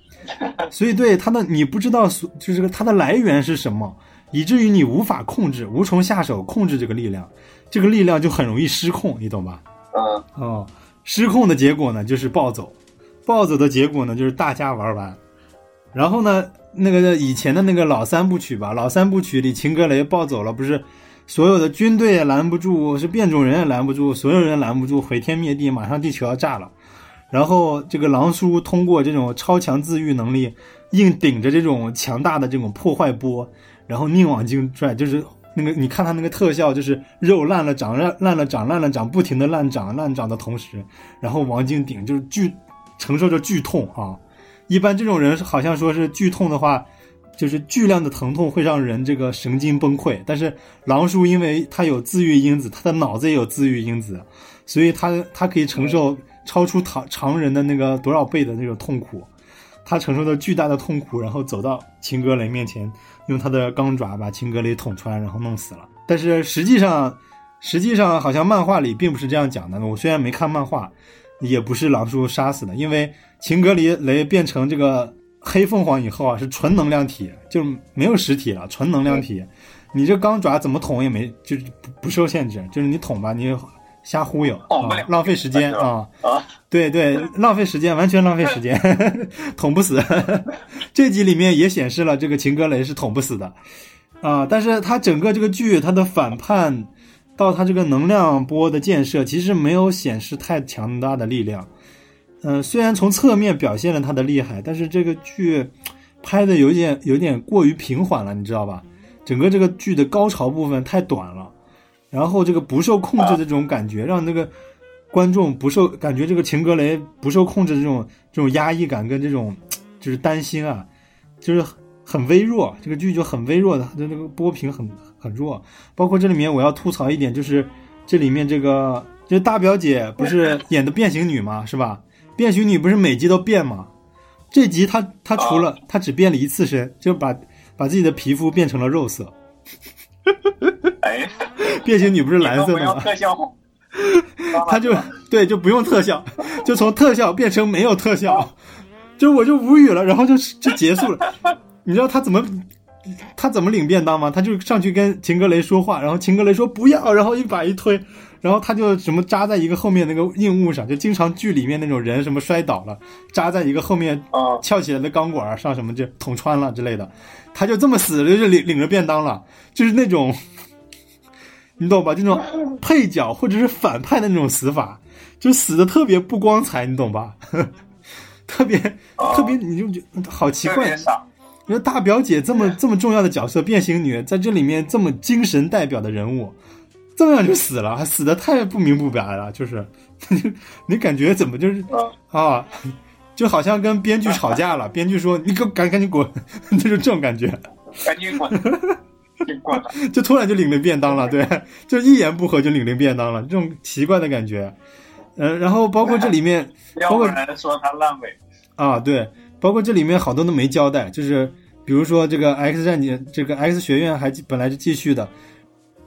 Speaker 1: 所以对他的你不知道所就是个它的来源是什么，以至于你无法控制，无从下手控制这个力量，这个力量就很容易失控，你懂吧？
Speaker 2: 嗯，
Speaker 1: 哦，失控的结果呢就是暴走，暴走的结果呢就是大家玩完。然后呢，那个以前的那个老三部曲吧，老三部曲里秦格雷暴走了，不是所有的军队也拦不住，是变种人也拦不住，所有人拦不住，毁天灭地，马上地球要炸了。然后这个狼叔通过这种超强自愈能力，硬顶着这种强大的这种破坏波，然后宁往精拽，就是那个你看他那个特效，就是肉烂了长，烂烂了长，烂了长，不停的烂长烂长的同时，然后王晶顶就是剧承受着剧痛啊。一般这种人好像说是剧痛的话，就是巨量的疼痛会让人这个神经崩溃。但是狼叔因为他有自愈因子，他的脑子也有自愈因子，所以他他可以承受超出常常人的那个多少倍的那种痛苦。他承受着巨大的痛苦，然后走到秦格雷面前，用他的钢爪把秦格雷捅穿，然后弄死了。但是实际上，实际上好像漫画里并不是这样讲的。我虽然没看漫画，也不是狼叔杀死的，因为秦格雷雷变成这个黑凤凰以后啊，是纯能量体，就没有实体了，纯能量体。你这钢爪怎么捅也没，就是不不受限制，就是你捅吧，你瞎忽悠浪费时间啊。
Speaker 2: 啊，
Speaker 1: 对对，浪费时间，完全浪费时间，[laughs] 捅不死。这集里面也显示了这个秦格雷是捅不死的啊，但是他整个这个剧，他的反叛到他这个能量波的建设，其实没有显示太强大的力量。嗯、虽然从侧面表现了他的厉害，但是这个剧拍的有点有点过于平缓了，你知道吧？整个这个剧的高潮部分太短了，然后这个不受控制的这种感觉，让那个观众不受感觉这个秦格雷不受控制的这种这种压抑感跟这种就是担心啊，就是很很微弱，这个剧就很微弱的，就那个波频很很弱。包括这里面我要吐槽一点，就是这里面这个就大表姐不是 [laughs] 演的变形女嘛？是吧？变形女不是每集都变吗？这集她她除了她只变了一次身，就把把自己的皮肤变成了肉色。
Speaker 2: 哎，[laughs]
Speaker 1: 变形女不是蓝色的吗？
Speaker 2: 特效吗？[laughs]
Speaker 1: 他就对就不用特效，就从特效变成没有特效，就我就无语了，然后就就结束了。你知道他怎么他怎么领便当吗？他就上去跟秦格雷说话，然后秦格雷说不要，然后一把一推，然后他就什么扎在一个后面那个硬物上，就经常剧里面那种人什么摔倒了，扎在一个后面
Speaker 2: 啊，
Speaker 1: 翘起来的钢管上什么就捅穿了之类的，他就这么死了，就领领着便当了，就是那种，你懂吧？这种配角或者是反派的那种死法，就死的特别不光彩，你懂吧？[laughs] 特别特别，你就觉得好奇怪。你说大表姐这么这么重要的角色，变形女在这里面这么精神代表的人物，这么样就死了，死的太不明不白了，就是 [laughs] 你感觉怎么就是啊，就好像跟编剧吵架了，[laughs] 编剧说你给我赶赶紧滚，就是这种感觉，
Speaker 2: 赶紧滚，[laughs] 就
Speaker 1: 突然就领了便当了，对，[laughs] 就一言不合就领了便当了，这种奇怪的感觉。呃，然后包括这里面
Speaker 2: 要不然说他烂尾。
Speaker 1: 啊，对，包括这里面好多都没交代，就是比如说这个 X 战警，这个 X 学院还本来是继续的，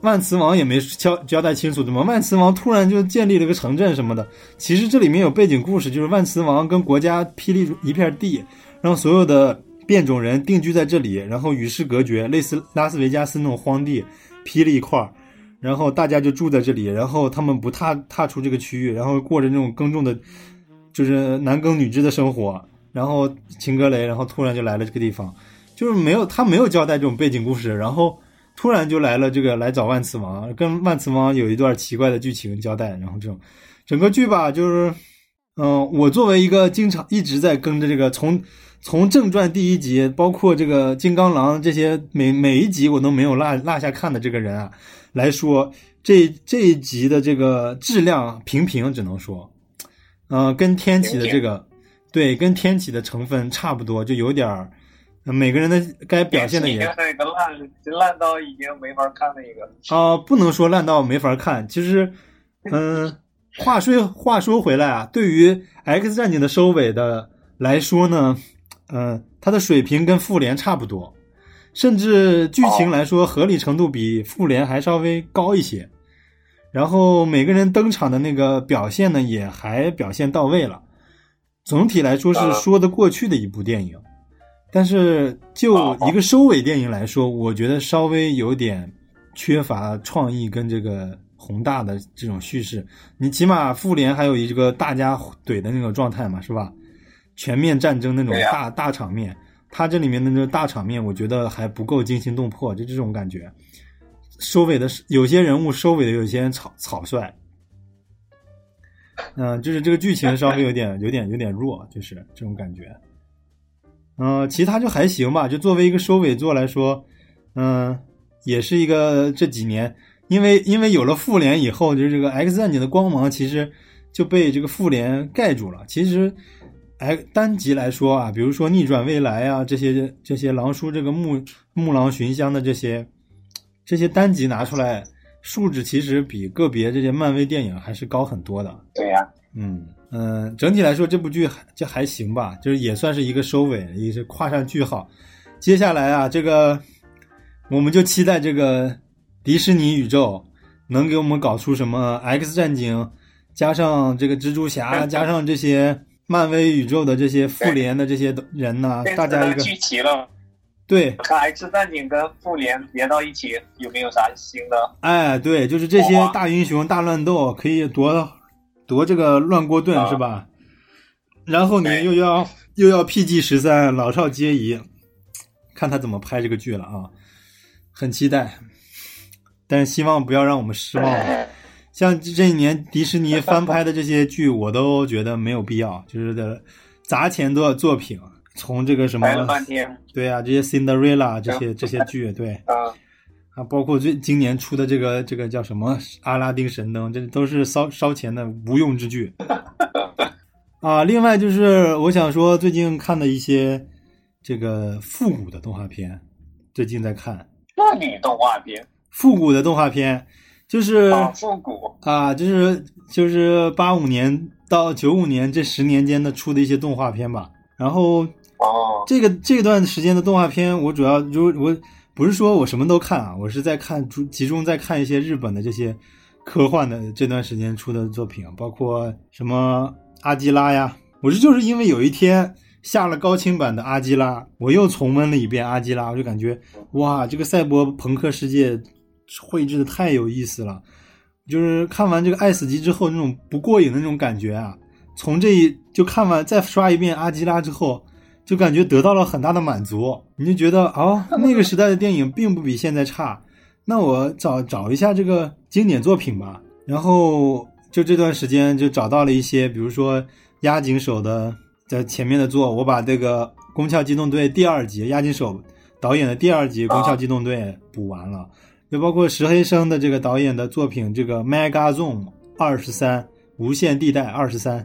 Speaker 1: 万磁王也没交交代清楚，怎么万磁王突然就建立了个城镇什么的？其实这里面有背景故事，就是万磁王跟国家霹雳一片地，让所有的变种人定居在这里，然后与世隔绝，类似拉斯维加斯那种荒地，劈了一块儿。然后大家就住在这里，然后他们不踏踏出这个区域，然后过着那种耕种的，就是男耕女织的生活。然后秦格雷，然后突然就来了这个地方，就是没有他没有交代这种背景故事，然后突然就来了这个来找万磁王，跟万磁王有一段奇怪的剧情交代，然后这种整个剧吧，就是嗯、我作为一个经常一直在跟着这个从从正传第一集，包括这个金刚狼这些每每一集我都没有落落下看的这个人啊来说，这这一集的这个质量平平，只能说，呃，跟天启的这个对跟天启的成分差不多，就有点儿。呃每个人的该表现的也
Speaker 2: 是一个烂烂到已经没法看的一个。
Speaker 1: 啊、不能说烂到没法看。其实，嗯、[laughs] 话说话说回来啊，对于《X 战警》的收尾的来说呢，嗯、它的水平跟复联差不多，甚至剧情来说合理程度比复联还稍微高一些。然后每个人登场的那个表现呢，也还表现到位了。总体来说是说得过去的一部电影。但是就一个收尾电影来说，我觉得稍微有点缺乏创意跟这个宏大的这种叙事。你起码复联还有一个大家怼的那种状态嘛，是吧？全面战争那种大、大场面，它这里面的那种大场面，我觉得还不够惊心动魄，就这种感觉。收尾的有些人物收尾的有些人草草率，嗯、就是这个剧情稍微有点有点有点弱，就是这种感觉。嗯、其他就还行吧。就作为一个收尾作来说，嗯、也是一个这几年，因为因为有了复联以后，就是这个 X 战警的光芒其实就被这个复联盖住了。其实，哎，单集来说啊，比如说逆转未来啊，这些这些狼叔这个木木狼寻香的这些这些单集拿出来，素质其实比个别这些漫威电影还是高很多的。
Speaker 2: 对呀、
Speaker 1: 嗯嗯，整体来说这部剧还就还行吧，就是也算是一个收尾，也是画上句号。接下来啊，这个我们就期待这个迪士尼宇宙能给我们搞出什么 X 战警，加上这个蜘蛛侠，[laughs] 加上这些漫威宇宙的这些复联的这些人呐、
Speaker 2: 这
Speaker 1: 大家一个
Speaker 2: 聚齐了，
Speaker 1: 对，
Speaker 2: 看 X 战警跟复联连到一起有没有啥新的？
Speaker 1: 哎，对，就是这些大英雄大乱斗可以夺夺这个乱锅盾、
Speaker 2: 啊。
Speaker 1: 是吧？然后你又要又要 PG 十三，老少皆宜，看他怎么拍这个剧了啊，很期待，但是希望不要让我们失望。了。[laughs] 像这一年迪士尼翻拍的这些剧，我都觉得没有必要，就是的砸钱做作品，从这个什么对啊，这些 Cinderella 这些这些剧，对，[laughs]
Speaker 2: 啊，
Speaker 1: 啊，包括最今年出的这个这个叫什么《阿拉丁神灯》，这都是烧烧钱的无用之剧。[laughs] 啊，另外就是我想说，最近看的一些这个复古的动画片，最近在看。
Speaker 2: 那你动画片？
Speaker 1: 复古的动画片，就是
Speaker 2: 啊，复古
Speaker 1: 啊，就是就是八五年到九五年这十年间的出的一些动画片吧。然后
Speaker 2: 哦，
Speaker 1: 这个这段时间的动画片，我主要就我不是说我什么都看啊，我是在看主集中在看一些日本的这些科幻的这段时间出的作品，包括什么阿基拉呀。我是就是因为有一天下了高清版的阿基拉，我又重温了一遍阿基拉，我就感觉哇，这个赛博朋克世界绘制的太有意思了。就是看完这个《爱死机》之后，那种不过瘾的那种感觉啊，从这一就看完再刷一遍阿基拉之后，就感觉得到了很大的满足。你就觉得哦，那个时代的电影并不比现在差，那我找找一下这个经典作品吧。然后就这段时间就找到了一些，比如说押井守的在前面的作，我把这个《宫壳机动队》第二集押井守导演的第二集《宫壳机动队》补完了。就包括石黑生的这个导演的作品，这个《Mega Zone 二十三无限地带二十三》，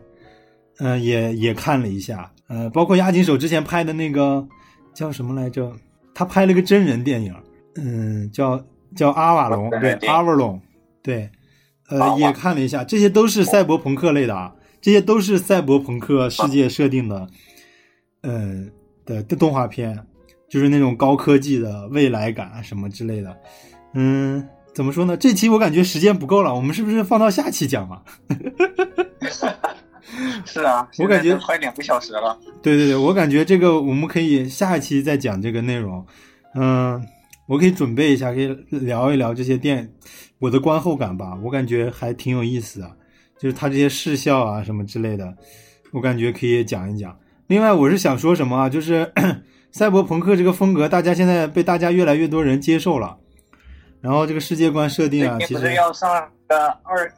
Speaker 1: 嗯，也也看了一下，呃，包括押井守之前拍的那个叫什么来着？他拍了个真人电影，嗯，叫叫阿瓦隆，对阿瓦隆，对，呃，也看了一下，这些都是赛博朋克类的啊，这些都是赛博朋克世界设定的，呃的的动画片，就是那种高科技的未来感啊什么之类的。嗯，怎么说呢？这期我感觉时间不够了，我们是不是放到下期讲啊？[laughs]
Speaker 2: 是啊，[laughs]
Speaker 1: 我感觉
Speaker 2: 快两个小时了。
Speaker 1: 对对对，我感觉这个我们可以下一期再讲这个内容。嗯，我可以准备一下，可以聊一聊这些电我的观后感吧。我感觉还挺有意思的，就是它这些视效啊什么之类的，我感觉可以讲一讲。另外，我是想说什么啊？就是 [coughs] 赛博朋克这个风格，大家现在被大家越来越多人接受了。然后这个世界观设定啊，其实
Speaker 2: 要上个二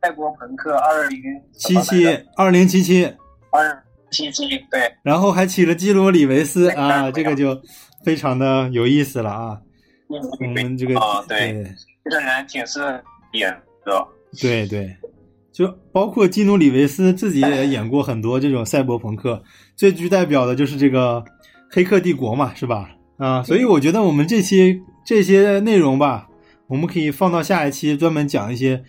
Speaker 2: 赛博朋克二零
Speaker 1: 七七二零七七，
Speaker 2: 二七七对，
Speaker 1: 然后还起了基罗里维斯啊，这个就非常的有意思了啊。我
Speaker 2: 嗯
Speaker 1: 们这个
Speaker 2: 啊对
Speaker 1: 对
Speaker 2: 这个人挺适合演的，
Speaker 1: 对对，就包括基努里维斯自己也演过很多这种赛博朋克，最具代表的就是这个《黑客帝国》嘛，是吧？啊，所以我觉得我们这期这些内容吧，我们可以放到下一期专门讲一些，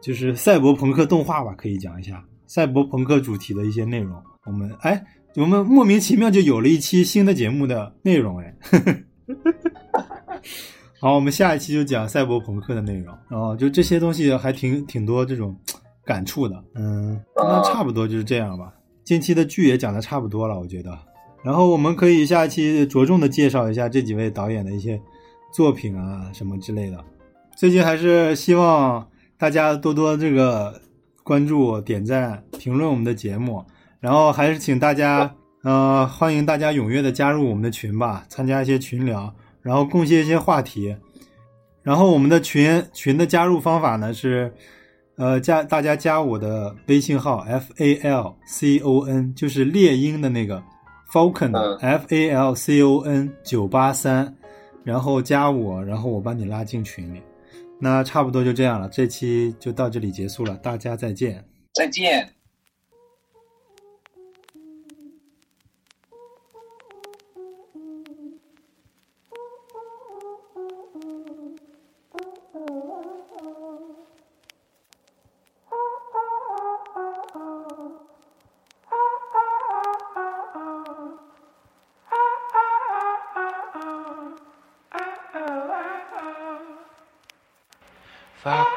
Speaker 1: 就是赛博朋克动画吧，可以讲一下赛博朋克主题的一些内容。我们哎，我们莫名其妙就有了一期新的节目的内容哎。[laughs] 好，我们下一期就讲赛博朋克的内容，然后就这些东西还挺挺多这种感触的，嗯，那差不多就是这样吧。近期的剧也讲的差不多了，我觉得。然后我们可以下期着重的介绍一下这几位导演的一些作品啊什么之类的。最近还是希望大家多多这个关注、点赞、评论我们的节目，然后还是请大家呃欢迎大家踊跃的加入我们的群吧，参加一些群聊。然后贡献一些话题，然后我们的群群的加入方法呢是，呃加大家加我的微信号 f a l c o n，就是猎鹰的那个 falcon
Speaker 2: 嗯
Speaker 1: f a l c o n 九八三，然后加我，然后我把你拉进群里。那差不多就这样了，这期就到这里结束了，大家再见。
Speaker 2: 再见。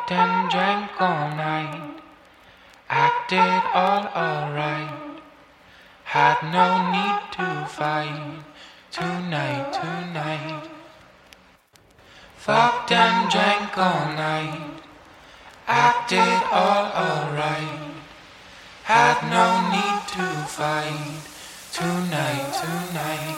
Speaker 3: Fucked and drank all night, acted all alright. Had no need to fight tonight, tonight. Fucked and drank all night, acted all alright. Had no need to fight tonight, tonight.